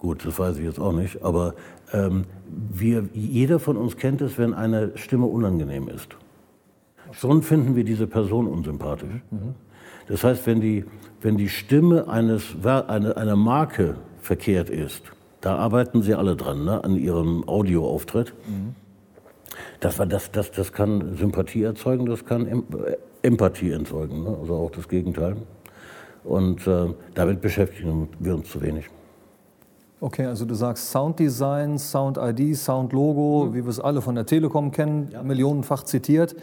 Gut, das weiß ich jetzt auch nicht, aber ähm, wir, jeder von uns kennt es, wenn eine Stimme unangenehm ist. Schon finden wir diese Person unsympathisch. Das heißt, wenn die, wenn die Stimme eines, eine, einer Marke verkehrt ist, da arbeiten sie alle dran, ne, an ihrem Audioauftritt. Mhm. Das, das, das, das kann Sympathie erzeugen, das kann äh, Empathie erzeugen, ne? also auch das Gegenteil. Und äh, damit beschäftigen wir uns zu wenig. Okay, also du sagst Sounddesign, Sound-ID, Sound-Logo, mhm. wie wir es alle von der Telekom kennen, ja. millionenfach zitiert. Ja.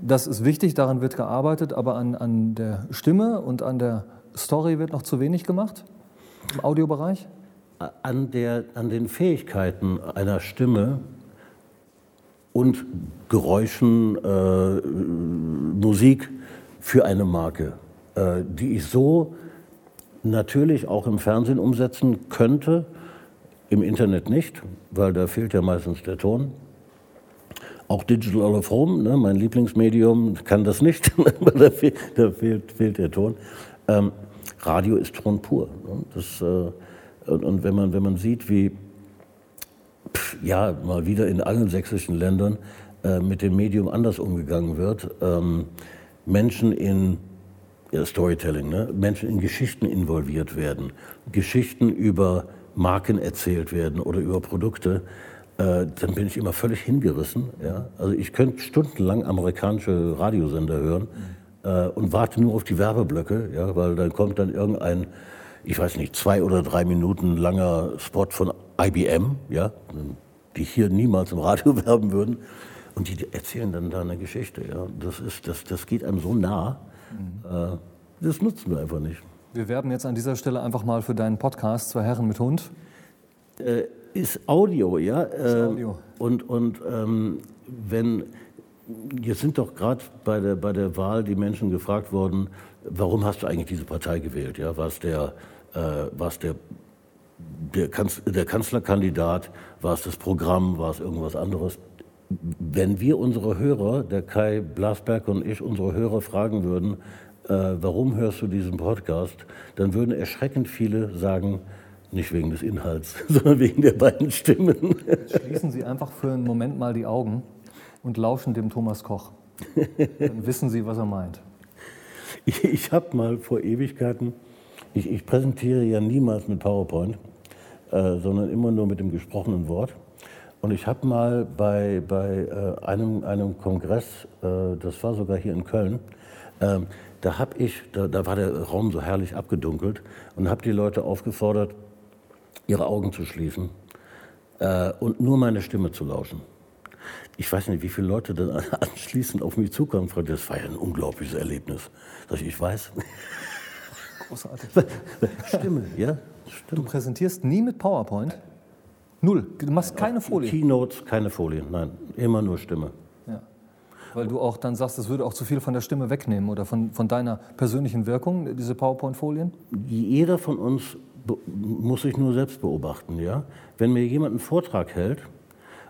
Das ist wichtig, daran wird gearbeitet, aber an, an der Stimme und an der Story wird noch zu wenig gemacht im Audiobereich? An, der, an den Fähigkeiten einer Stimme und Geräuschen, äh, Musik für eine Marke, äh, die ich so natürlich auch im Fernsehen umsetzen könnte, im Internet nicht, weil da fehlt ja meistens der Ton. Auch Digital All of Home, ne, mein Lieblingsmedium, kann das nicht, <laughs> da, fehlt, da fehlt, fehlt, der Ton. Ähm, Radio ist Ton pur. Ne, das, äh, und, und wenn, man, wenn man sieht, wie pff, ja, mal wieder in allen sächsischen Ländern äh, mit dem Medium anders umgegangen wird, ähm, Menschen in Storytelling, ne? Menschen in Geschichten involviert werden, Geschichten über Marken erzählt werden oder über Produkte, äh, dann bin ich immer völlig hingerissen. Ja? Also ich könnte stundenlang amerikanische Radiosender hören äh, und warte nur auf die Werbeblöcke, ja? weil dann kommt dann irgendein, ich weiß nicht, zwei oder drei Minuten langer Spot von IBM, ja? die hier niemals im Radio <laughs> werben würden. Und die erzählen dann da eine Geschichte. Ja? Das, ist, das, das geht einem so nah. Mhm. Das nutzen wir einfach nicht. Wir werben jetzt an dieser Stelle einfach mal für deinen Podcast Zwei Herren mit Hund. Äh, ist Audio, ja. Ist äh, Audio. Und, und ähm, wenn, jetzt sind doch gerade bei der, bei der Wahl die Menschen gefragt worden, warum hast du eigentlich diese Partei gewählt? Ja, war es der, äh, war's der, der, Kanz der Kanzlerkandidat, war es das Programm, war es irgendwas anderes? Wenn wir unsere Hörer, der Kai Blasberg und ich, unsere Hörer fragen würden, äh, warum hörst du diesen Podcast, dann würden erschreckend viele sagen, nicht wegen des Inhalts, <laughs> sondern wegen der beiden Stimmen. schließen Sie einfach für einen Moment mal die Augen und lauschen dem Thomas Koch. Dann wissen Sie, was er meint. Ich, ich habe mal vor Ewigkeiten, ich, ich, präsentiere ja niemals mit PowerPoint, äh, sondern immer nur mit dem gesprochenen Wort. Und ich habe mal bei, bei äh, einem, einem Kongress, äh, das war sogar hier in Köln, ähm, da habe ich, da, da, war der Raum so herrlich abgedunkelt und habe die Leute aufgefordert, ihre Augen zu schließen äh, und nur meine Stimme zu lauschen. Ich weiß nicht, wie viele Leute dann <laughs> anschließend auf mich zukommen. Das war ja ein unglaubliches Erlebnis. Dass ich, ich weiß. Großartig. <laughs> Stimme, ja? Stimme. Du präsentierst nie mit PowerPoint? Null. Du machst keine Folie. Keynotes, keine Folien, nein. Immer nur Stimme. Ja. Weil du auch dann sagst, das würde auch zu viel von der Stimme wegnehmen oder von, von deiner persönlichen Wirkung, diese PowerPoint-Folien? Jeder von uns muss sich nur selbst beobachten. Ja? Wenn mir jemand einen Vortrag hält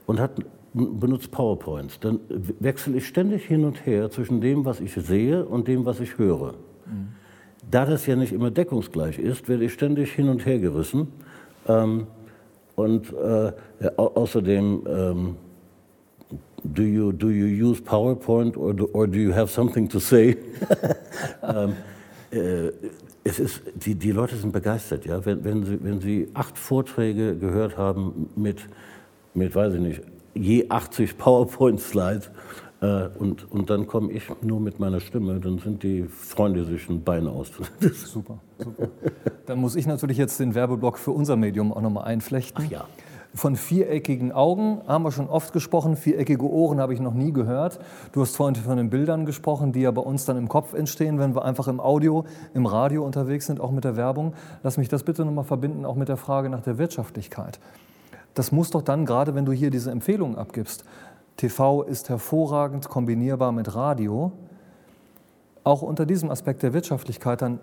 und hat, benutzt PowerPoints, dann wechsle ich ständig hin und her zwischen dem, was ich sehe und dem, was ich höre. Mhm. Da das ja nicht immer deckungsgleich ist, werde ich ständig hin und her gerissen. Ähm, und äh, ja, außerdem, ähm, do, you, do you use PowerPoint or do, or do you have something to say? <laughs> ähm, äh, es ist, die, die Leute sind begeistert, ja. Wenn, wenn, sie, wenn sie acht Vorträge gehört haben mit, mit weiß ich nicht, je 80 PowerPoint-Slides äh, und, und dann komme ich nur mit meiner Stimme, dann sind die Freunde sich ein Bein aus. <laughs> super, super. Dann muss ich natürlich jetzt den Werbeblock für unser Medium auch nochmal einflechten. Ach ja. Von viereckigen Augen haben wir schon oft gesprochen, viereckige Ohren habe ich noch nie gehört. Du hast vorhin von den Bildern gesprochen, die ja bei uns dann im Kopf entstehen, wenn wir einfach im Audio, im Radio unterwegs sind, auch mit der Werbung. Lass mich das bitte nochmal verbinden, auch mit der Frage nach der Wirtschaftlichkeit. Das muss doch dann, gerade wenn du hier diese Empfehlungen abgibst, TV ist hervorragend kombinierbar mit Radio, auch unter diesem Aspekt der Wirtschaftlichkeit dann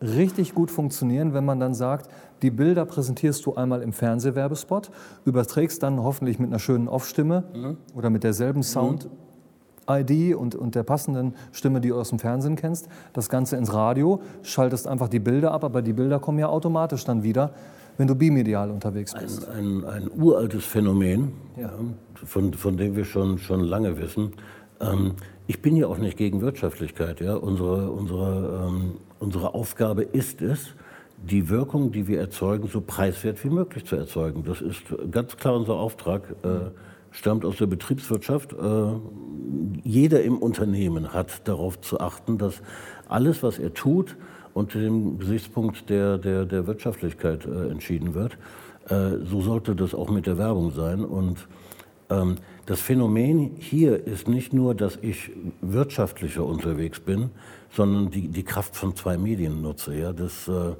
richtig gut funktionieren, wenn man dann sagt, die Bilder präsentierst du einmal im Fernsehwerbespot, überträgst dann hoffentlich mit einer schönen Off-Stimme mhm. oder mit derselben Sound. ID und, und der passenden Stimme, die du aus dem Fernsehen kennst, das Ganze ins Radio, schaltest einfach die Bilder ab, aber die Bilder kommen ja automatisch dann wieder, wenn du bimedial unterwegs bist. Ein, ein, ein uraltes Phänomen, ja. von, von dem wir schon, schon lange wissen. Ähm, ich bin ja auch nicht gegen Wirtschaftlichkeit. Ja? Unsere, unsere ähm, Unsere Aufgabe ist es, die Wirkung, die wir erzeugen, so preiswert wie möglich zu erzeugen. Das ist ganz klar unser Auftrag, äh, stammt aus der Betriebswirtschaft. Äh, jeder im Unternehmen hat darauf zu achten, dass alles, was er tut, unter dem Gesichtspunkt der, der, der Wirtschaftlichkeit äh, entschieden wird. Äh, so sollte das auch mit der Werbung sein. Und ähm, das Phänomen hier ist nicht nur, dass ich wirtschaftlicher unterwegs bin, sondern die, die Kraft von zwei Medien nutze. Ja, das äh,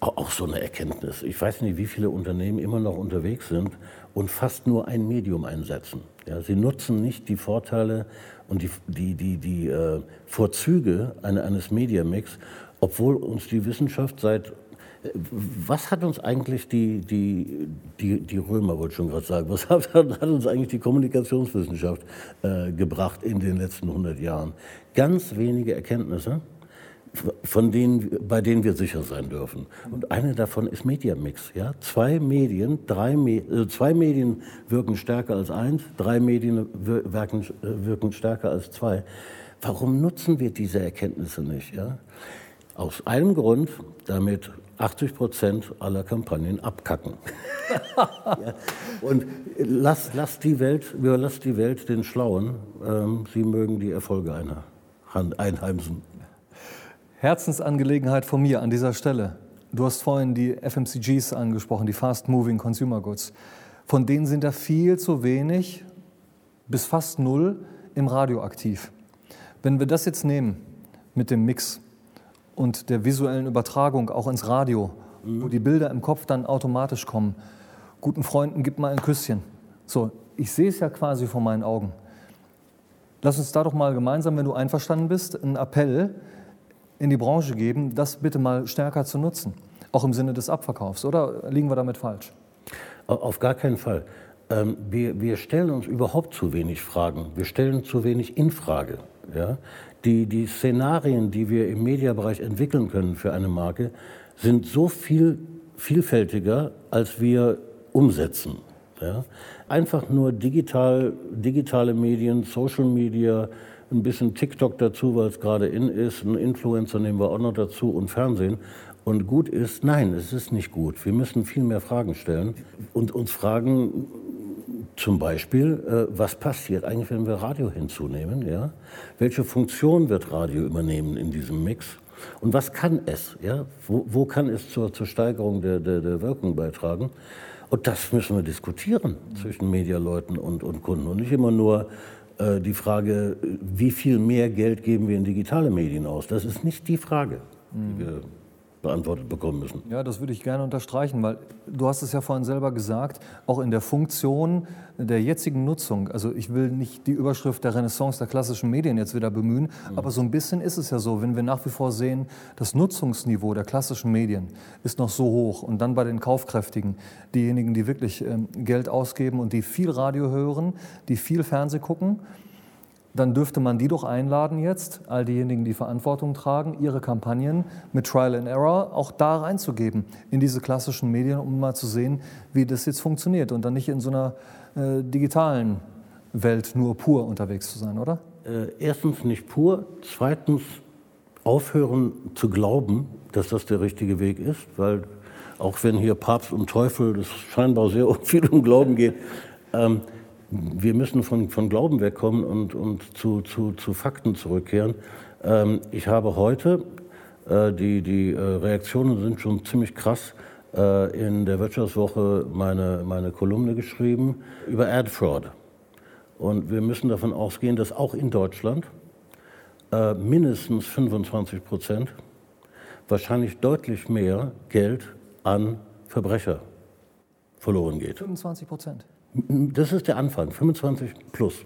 auch so eine Erkenntnis. Ich weiß nicht, wie viele Unternehmen immer noch unterwegs sind und fast nur ein Medium einsetzen. Ja, sie nutzen nicht die Vorteile und die, die, die, die äh, Vorzüge eines Mediamix, obwohl uns die Wissenschaft seit was hat uns eigentlich die, die, die, die Römer, wollte ich schon gerade sagen, <laughs> was hat, hat, uns eigentlich die Kommunikationswissenschaft äh, gebracht in den letzten 100 Jahren? Ganz wenige Erkenntnisse, von denen, bei denen wir sicher sein dürfen. Und eine davon ist Mediamix. Ja? Zwei, Medien, drei äh, zwei Medien wirken stärker als eins, drei Medien wirken, äh, wirken stärker als zwei. Warum nutzen wir diese Erkenntnisse nicht? Ja? Aus einem Grund, damit 80 Prozent aller Kampagnen abkacken. <laughs> ja. Und lass, lass, die Welt, überlass die Welt den Schlauen. Ähm, sie mögen die Erfolge einheimsen. Herzensangelegenheit von mir an dieser Stelle. Du hast vorhin die FMCGs angesprochen, die Fast Moving Consumer Goods. Von denen sind da viel zu wenig bis fast null im Radio aktiv. Wenn wir das jetzt nehmen mit dem Mix, und der visuellen Übertragung auch ins Radio, mhm. wo die Bilder im Kopf dann automatisch kommen. Guten Freunden gib mal ein Küsschen. So, ich sehe es ja quasi vor meinen Augen. Lass uns da doch mal gemeinsam, wenn du einverstanden bist, einen Appell in die Branche geben, das bitte mal stärker zu nutzen. Auch im Sinne des Abverkaufs, oder liegen wir damit falsch? Auf gar keinen Fall. Ähm, wir, wir stellen uns überhaupt zu wenig Fragen. Wir stellen zu wenig in Frage. Ja? Die, die Szenarien, die wir im Mediabereich entwickeln können für eine Marke, sind so viel vielfältiger, als wir umsetzen. Ja? Einfach nur digital, digitale Medien, Social Media, ein bisschen TikTok dazu, weil es gerade in ist, ein Influencer nehmen wir auch noch dazu und Fernsehen. Und gut ist, nein, es ist nicht gut. Wir müssen viel mehr Fragen stellen und uns fragen, zum Beispiel, äh, was passiert eigentlich, wenn wir Radio hinzunehmen? Ja? Welche Funktion wird Radio übernehmen in diesem Mix? Und was kann es? Ja? Wo, wo kann es zur, zur Steigerung der, der, der, Wirkung beitragen? Und das müssen wir diskutieren zwischen Medialeuten und, und Kunden. Und nicht immer nur äh, die Frage, wie viel mehr Geld geben wir in digitale Medien aus. Das ist nicht die Frage, die wir beantwortet bekommen müssen. Ja, das würde ich gerne unterstreichen, weil du hast es ja vorhin selber gesagt, auch in der Funktion der jetzigen Nutzung, also ich will nicht die Überschrift der Renaissance der klassischen Medien jetzt wieder bemühen, mhm. aber so ein bisschen ist es ja so, wenn wir nach wie vor sehen, das Nutzungsniveau der klassischen Medien ist noch so hoch und dann bei den Kaufkräftigen, diejenigen, die wirklich ähm, Geld ausgeben und die viel Radio hören, die viel Fernseh gucken, dann dürfte man die doch einladen jetzt, all diejenigen, die Verantwortung tragen, ihre Kampagnen mit Trial and Error auch da reinzugeben, in diese klassischen Medien, um mal zu sehen, wie das jetzt funktioniert und dann nicht in so einer äh, digitalen Welt nur pur unterwegs zu sein, oder? Äh, erstens nicht pur, zweitens aufhören zu glauben, dass das der richtige Weg ist, weil auch wenn hier Papst und Teufel das scheinbar sehr <laughs> viel um Glauben geht, ähm, wir müssen von, von Glauben wegkommen und, und zu, zu, zu Fakten zurückkehren. Ähm, ich habe heute, äh, die, die äh, Reaktionen sind schon ziemlich krass, äh, in der Wirtschaftswoche meine, meine Kolumne geschrieben über Ad Fraud. Und wir müssen davon ausgehen, dass auch in Deutschland äh, mindestens 25 Prozent, wahrscheinlich deutlich mehr Geld an Verbrecher verloren geht. 25 Prozent? Das ist der Anfang, 25 plus.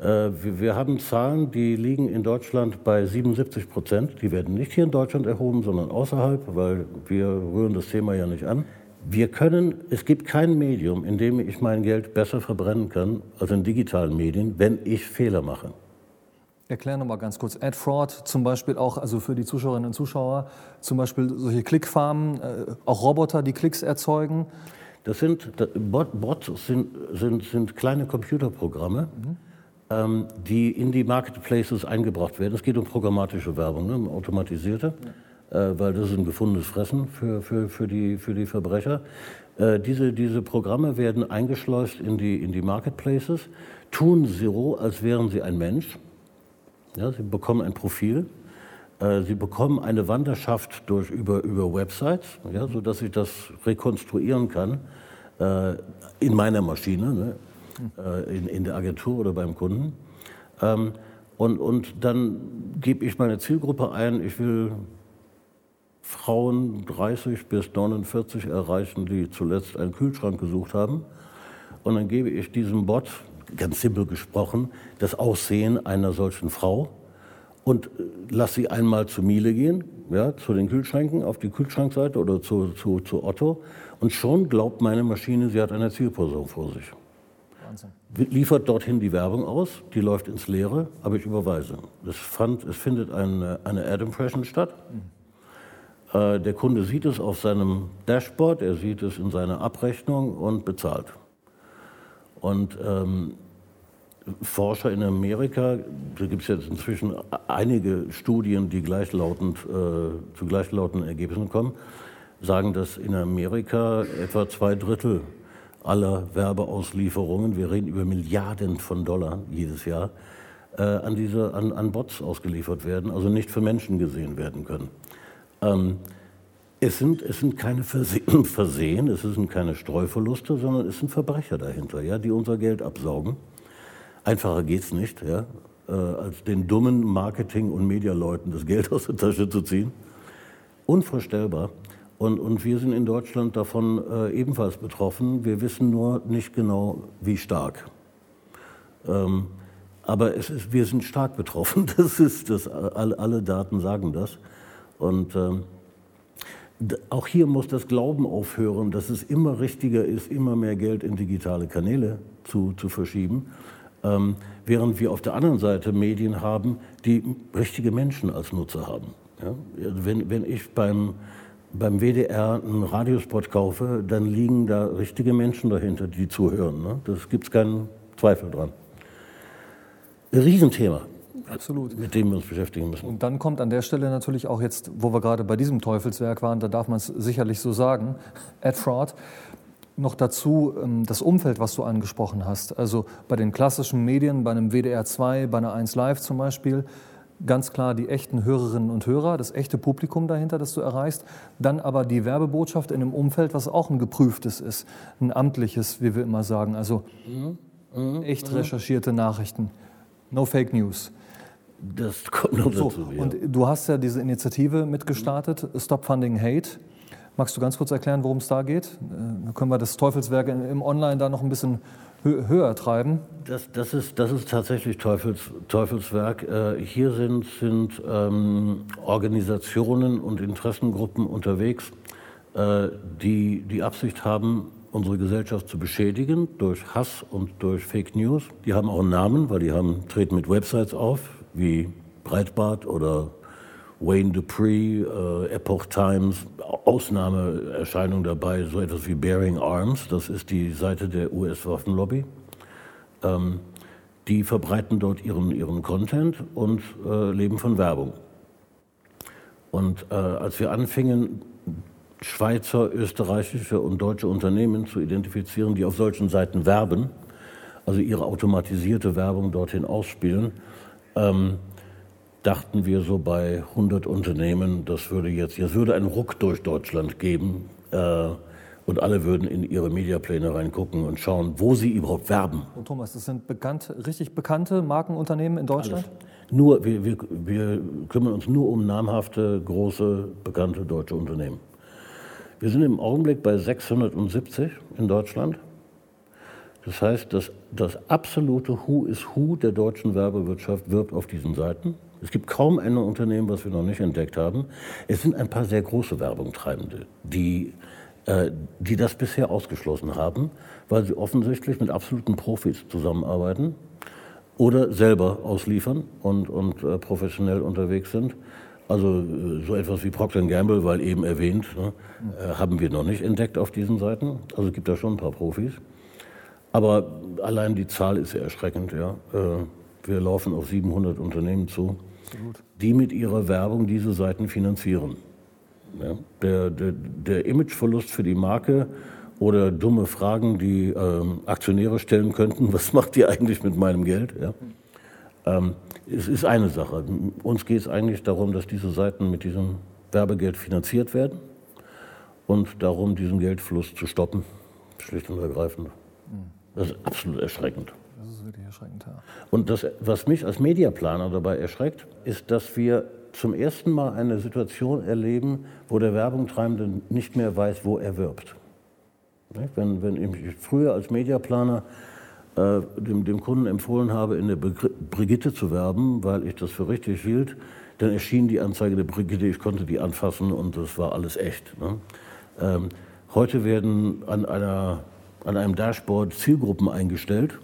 Äh, wir haben Zahlen, die liegen in Deutschland bei 77 Prozent. Die werden nicht hier in Deutschland erhoben, sondern außerhalb, weil wir rühren das Thema ja nicht an. Wir können, es gibt kein Medium, in dem ich mein Geld besser verbrennen kann als in digitalen Medien, wenn ich Fehler mache. Erklär nochmal ganz kurz. Ad Fraud zum Beispiel auch, also für die Zuschauerinnen und Zuschauer, zum Beispiel solche Klickfarmen, äh, auch Roboter, die Klicks erzeugen. Das sind Bots sind, sind, sind kleine Computerprogramme, mhm. ähm, die in die Marketplaces eingebracht werden. Es geht um programmatische Werbung, ne, um automatisierte, ja. äh, weil das ist ein gefundenes Fressen für, für, für, die, für die Verbrecher. Äh, diese, diese Programme werden eingeschleust in die, in die Marketplaces, tun so, als wären sie ein Mensch. Ja, sie bekommen ein Profil äh, sie bekommen eine Wanderschaft durch, über, über Websites, ja, sodass ich das rekonstruieren kann äh, in meiner Maschine, ne, äh, in, in der Agentur oder beim Kunden. Ähm, und, und dann gebe ich meine Zielgruppe ein, ich will Frauen 30 bis 49 erreichen, die zuletzt einen Kühlschrank gesucht haben. Und dann gebe ich diesem Bot, ganz simpel gesprochen, das Aussehen einer solchen Frau und äh, lass sie einmal zu Miele gehen, ja, zu den Kühlschränken, auf die Kühlschrankseite oder zu, zu, zu Otto. Und schon glaubt meine Maschine, sie hat eine Zielperson vor sich. Wahnsinn. Liefert dorthin die Werbung aus, die läuft ins Leere, aber ich überweise. Es, fand, es findet eine, eine Ad-Impression statt. Mhm. Äh, der Kunde sieht es auf seinem Dashboard, er sieht es in seiner Abrechnung und bezahlt. Und ähm, Forscher in Amerika, da gibt es jetzt inzwischen einige Studien, die gleichlautend, äh, zu gleichlautenden Ergebnissen kommen, sagen, dass in Amerika etwa zwei Drittel aller Werbeauslieferungen, wir reden über Milliarden von Dollar jedes Jahr, äh, an, diese, an, an Bots ausgeliefert werden, also nicht für Menschen gesehen werden können. Ähm, es sind, es sind keine <clears throat> Versehen, es sind keine Streuverluste, sondern es sind Verbrecher dahinter, ja, die unser Geld absaugen. Einfacher geht es nicht, ja, äh, als den dummen Marketing- und Medialeuten das Geld aus der Tasche zu ziehen. Unvorstellbar. Und, und wir sind in Deutschland davon äh, ebenfalls betroffen. Wir wissen nur nicht genau, wie stark. Ähm, aber es ist, wir sind stark betroffen. <laughs> Das ist das, alle, alle Daten sagen das. Und ähm, auch hier muss das Glauben aufhören, dass es immer richtiger ist, immer mehr Geld in digitale Kanäle zu, zu verschieben. Ähm, während wir auf der anderen Seite Medien haben, die richtige Menschen als Nutzer haben. Ja? Wenn, wenn ich beim, beim WDR einen Radiospot kaufe, dann liegen da richtige Menschen dahinter, die zuhören. Ne? Das gibt es keinen Zweifel dran. Ein Riesenthema. Absolut. Mit dem wir uns beschäftigen müssen. Und dann kommt an der Stelle natürlich auch jetzt, wo wir gerade bei diesem Teufelswerk waren, da darf man es sicherlich so sagen, Ad Fraud, noch dazu ähm, das Umfeld, was du angesprochen hast. Also bei den klassischen Medien, bei einem WDR 2, bei einer 1 Live zum Beispiel, ganz klar die echten Hörerinnen und Hörer, das echte Publikum dahinter, das du erreichst. Dann aber die Werbebotschaft in einem Umfeld, was auch ein geprüftes ist, ein amtliches, wie wir immer sagen. Also mhm. Mhm. echt recherchierte Nachrichten, no Fake News. Das kommt noch So, dazu. ja. und du hast ja diese Initiative mitgestartet, Stop Funding Hate. Magst du ganz kurz erklären, worum es da geht? Äh, Dann können wir das Teufelswerk im Online da noch ein bisschen höher treiben. Das, das, ist, das ist tatsächlich Teufels, Teufelswerk. Äh, hier sind, sind ähm, Organisationen und Interessengruppen unterwegs, äh, die die Absicht haben, unsere Gesellschaft zu beschädigen durch Hass und durch Fake News. Die haben auch einen Namen, weil die haben, treten mit Websites auf, wie Breitbart oder Wayne Dupree, äh, Epoch Times, Ausnahmeerscheinung dabei, so etwas wie Bearing Arms, das ist die Seite der US-Waffenlobby. Ähm, die verbreiten dort ihren, ihren Content und äh, leben von Werbung. Und äh, als wir anfingen, Schweizer, österreichische und deutsche Unternehmen zu identifizieren, die auf solchen Seiten werben, also ihre automatisierte Werbung dorthin ausspielen, ähm, dachten wir so bei 100 Unternehmen, das würde jetzt, jetzt würde ein Ruck durch Deutschland geben äh, und alle würden in ihre Mediapläne reingucken und schauen, wo sie überhaupt werben. Und Thomas, das sind bekannt, richtig bekannte Markenunternehmen in Deutschland? Nur, wir, wir, wir kümmern uns nur um namhafte, große, bekannte deutsche Unternehmen. Wir sind im Augenblick bei 670 in Deutschland. Das heißt, das, das absolute Who is Who der deutschen Werbewirtschaft wirbt auf diesen Seiten. Es gibt kaum ein Unternehmen, was wir noch nicht entdeckt haben. Es sind ein paar sehr große Werbungtreibende, die, äh, die das bisher ausgeschlossen haben, weil sie offensichtlich mit absoluten Profis zusammenarbeiten oder selber ausliefern und, und äh, professionell unterwegs sind. Also äh, so etwas wie Procter Gamble, weil eben erwähnt, ne, äh, haben wir noch nicht entdeckt auf diesen Seiten. Also gibt da schon ein paar Profis. Aber allein die Zahl ist sehr erschreckend. Ja. Äh, wir laufen auf 700 Unternehmen zu, die mit ihrer Werbung diese Seiten finanzieren. Ja. Der, der, der Imageverlust für die Marke oder dumme Fragen, die ähm, Aktionäre stellen könnten, <laughs> was macht ihr eigentlich mit meinem Geld? Ja. Ähm, es ist eine Sache. Uns geht es eigentlich darum, dass diese Seiten mit diesem Werbegeld finanziert werden und darum, diesen Geldfluss zu stoppen, schlicht und ergreifend. Das ist absolut erschreckend. Das ist wirklich erschreckend, ja. Und das, was mich als Mediaplaner dabei erschreckt, ist, dass wir zum ersten Mal eine Situation erleben, wo der Werbungtreibende nicht mehr weiß, wo er wirbt. Nicht? Wenn, wenn ich früher als Mediaplaner äh, dem, dem Kunden empfohlen habe, in der Begr- Brigitte zu werben, weil ich das für richtig hielt, dann erschien die Anzeige der Brigitte, ich konnte die anfassen und das war alles echt. Ne? Ähm, heute werden an, einer, an einem Dashboard Zielgruppen eingestellt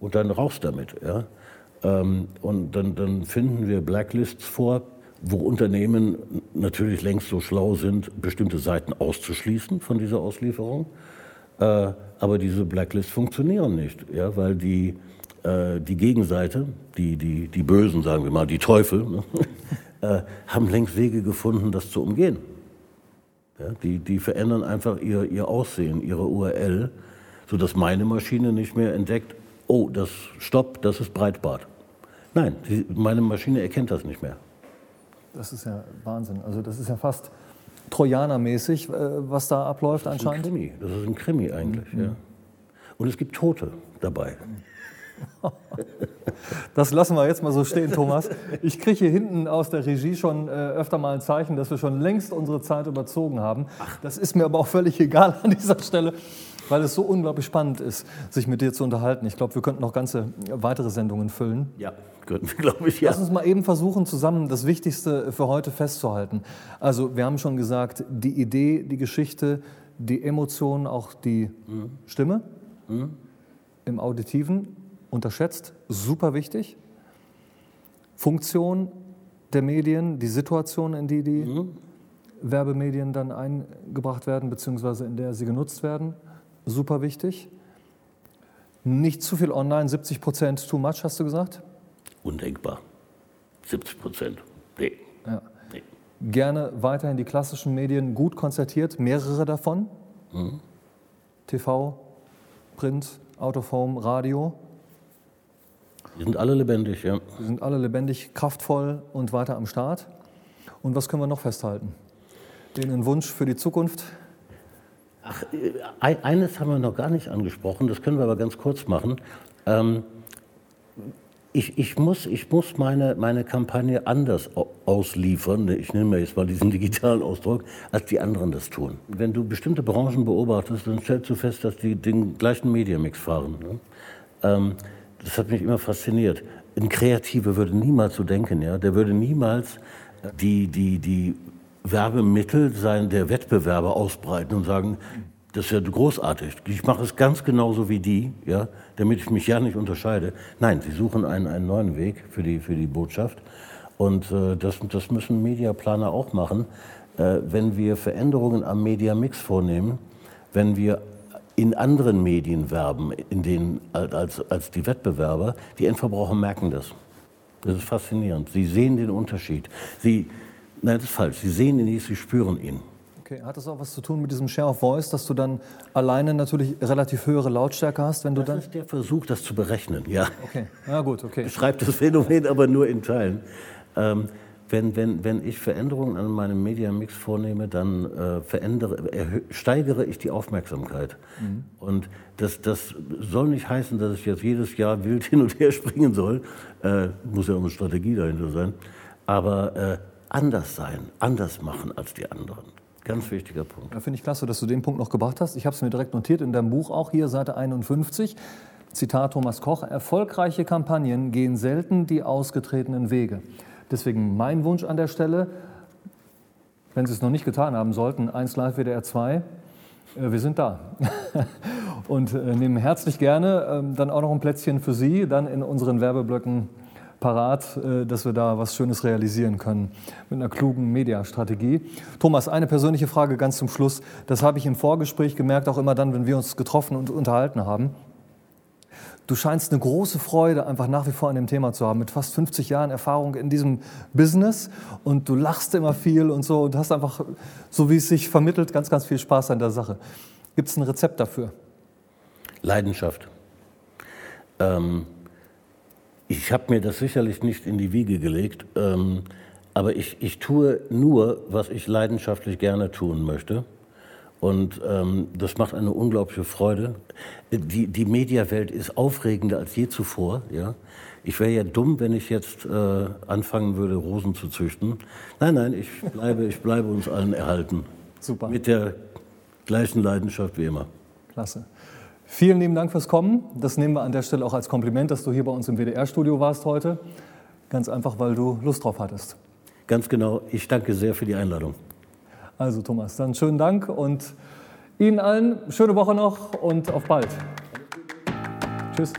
und dann raus damit. Ja? Ähm, und dann, dann finden wir Blacklists vor, wo Unternehmen natürlich längst so schlau sind, bestimmte Seiten auszuschließen von dieser Auslieferung. Äh, aber diese Blacklists funktionieren nicht, ja, weil die, äh, die Gegenseite, die, die, die Bösen, sagen wir mal, die Teufel, ne, <laughs> äh, haben längst Wege gefunden, das zu umgehen. Ja, die, die verändern einfach ihr, ihr Aussehen, ihre URL, sodass meine Maschine nicht mehr entdeckt, oh, das Stopp, das ist Breitbart. Nein, die, meine Maschine erkennt das nicht mehr. Das ist ja Wahnsinn. Also das ist ja fast Trojanermäßig, äh, was da abläuft Das ist ein anscheinend. Krimi, das ist ein Krimi eigentlich. Ja. Und es gibt Tote dabei. <laughs> Das lassen wir jetzt mal so stehen, Thomas. Ich kriege hier hinten aus der Regie schon äh, öfter mal ein Zeichen, dass wir schon längst unsere Zeit überzogen haben. Das ist mir aber auch völlig egal an dieser Stelle, weil es so unglaublich spannend ist, sich mit dir zu unterhalten. Ich glaube, wir könnten noch ganze weitere Sendungen füllen. Ja, könnten wir, <laughs> glaube ich, ja. Lass uns mal eben versuchen, zusammen das Wichtigste für heute festzuhalten. Also, wir haben schon gesagt, die Idee, die Geschichte, die Emotionen, auch die Stimme im Auditiven unterschätzt, super wichtig. Funktion der Medien, die Situation, in die die Werbemedien dann eingebracht werden, beziehungsweise in der sie genutzt werden, super wichtig. Nicht zu viel online, 70 Prozent too much, hast du gesagt? Undenkbar. 70 Prozent. Nee. Ja. nee. Gerne weiterhin die klassischen Medien gut konzertiert, mehrere davon. TV, Print, Out of Home, Radio. Die sind alle lebendig, ja. Sie sind alle lebendig, kraftvoll und weiter am Start. Und was können wir noch festhalten? Den Wunsch für die Zukunft? Ach, äh, ein- eines haben wir noch gar nicht angesprochen, das können wir aber ganz kurz machen. Ähm, ich, ich, muss, ich muss meine, meine Kampagne anders ausliefern, ich nehme jetzt mal diesen <laughs> digitalen Ausdruck, als die anderen das tun. Wenn du bestimmte Branchen beobachtest, dann stellst du fest, dass die den gleichen Mediamix fahren. Ne? Ähm, das hat mich immer fasziniert. Ein Kreativer würde niemals so denken, ja? der würde niemals die, die, die Werbemittel sein, der Wettbewerber ausbreiten und sagen, das ja großartig. Ich mache es ganz genauso wie die, ja, damit ich mich ja nicht unterscheide. Nein, sie suchen einen, einen neuen Weg für die, für die Botschaft. Und äh, das, das müssen Mediaplaner auch machen. Äh, wenn wir Veränderungen am Mediamix vornehmen, wenn wir in anderen Medien werben, in denen, als, als die Wettbewerber, die Endverbraucher merken das. Das ist faszinierend. Sie sehen den Unterschied. Sie, nein, das ist falsch. Sie sehen ihn nicht, sie spüren ihn. Okay, hat das auch was zu tun mit diesem Share of Voice, dass du dann alleine natürlich relativ höhere Lautstärke hast, wenn du das dann. Das ist der Versuch, das zu berechnen, ja. Okay, ja gut, okay. Beschreibt das Phänomen aber nur in Teilen. Ähm, wenn, wenn, wenn ich Veränderungen an meinem Mediamix vornehme, dann äh, verändere, steigere ich die Aufmerksamkeit. Mhm. Und das, das soll nicht heißen, dass ich jetzt jedes Jahr wild <laughs> hin und her springen soll. Äh, muss ja auch eine Strategie dahinter sein. Aber äh, anders sein, anders machen als die anderen. Ganz wichtiger Punkt. Ja, Finde ich klasse, dass du den Punkt noch gebracht hast. Ich habe es mir direkt notiert in deinem Buch auch hier, Seite 51. Zitat Thomas Koch, erfolgreiche Kampagnen gehen selten die ausgetretenen Wege. Deswegen mein Wunsch an der Stelle, wenn Sie es noch nicht getan haben sollten, 1 Live WDR 2, äh, wir sind da. <laughs> Und äh, nehmen herzlich gerne ähm, dann auch noch ein Plätzchen für Sie, dann in unseren Werbeblöcken parat, äh, dass wir da was Schönes realisieren können mit einer klugen Mediastrategie. Thomas, eine persönliche Frage ganz zum Schluss. Das habe ich im Vorgespräch gemerkt, auch immer dann, wenn wir uns getroffen und unterhalten haben. Du scheinst eine große Freude einfach nach wie vor an dem Thema zu haben, mit fast 50 Jahren Erfahrung in diesem Business und du lachst immer viel und so und hast einfach, so wie es sich vermittelt, ganz, ganz viel Spaß an der Sache. Gibt es ein Rezept dafür? Leidenschaft. Ähm, ich habe mir das sicherlich nicht in die Wiege gelegt, ähm, aber ich, ich tue nur, was ich leidenschaftlich gerne tun möchte. Und ähm, das macht eine unglaubliche Freude. Die, die Mediawelt ist aufregender als je zuvor. Ja? Ich wäre ja dumm, wenn ich jetzt äh, anfangen würde, Rosen zu züchten. Nein, nein, ich bleibe, ich bleibe uns allen erhalten. Super. Mit der gleichen Leidenschaft wie immer. Klasse. Vielen lieben Dank fürs Kommen. Das nehmen wir an der Stelle auch als Kompliment, dass du hier bei uns im WDR-Studio warst heute. Ganz einfach, weil du Lust drauf hattest. Ganz genau. Ich danke sehr für die Einladung. Also Thomas, dann schönen Dank und Ihnen allen schöne Woche noch und auf bald. Tschüss.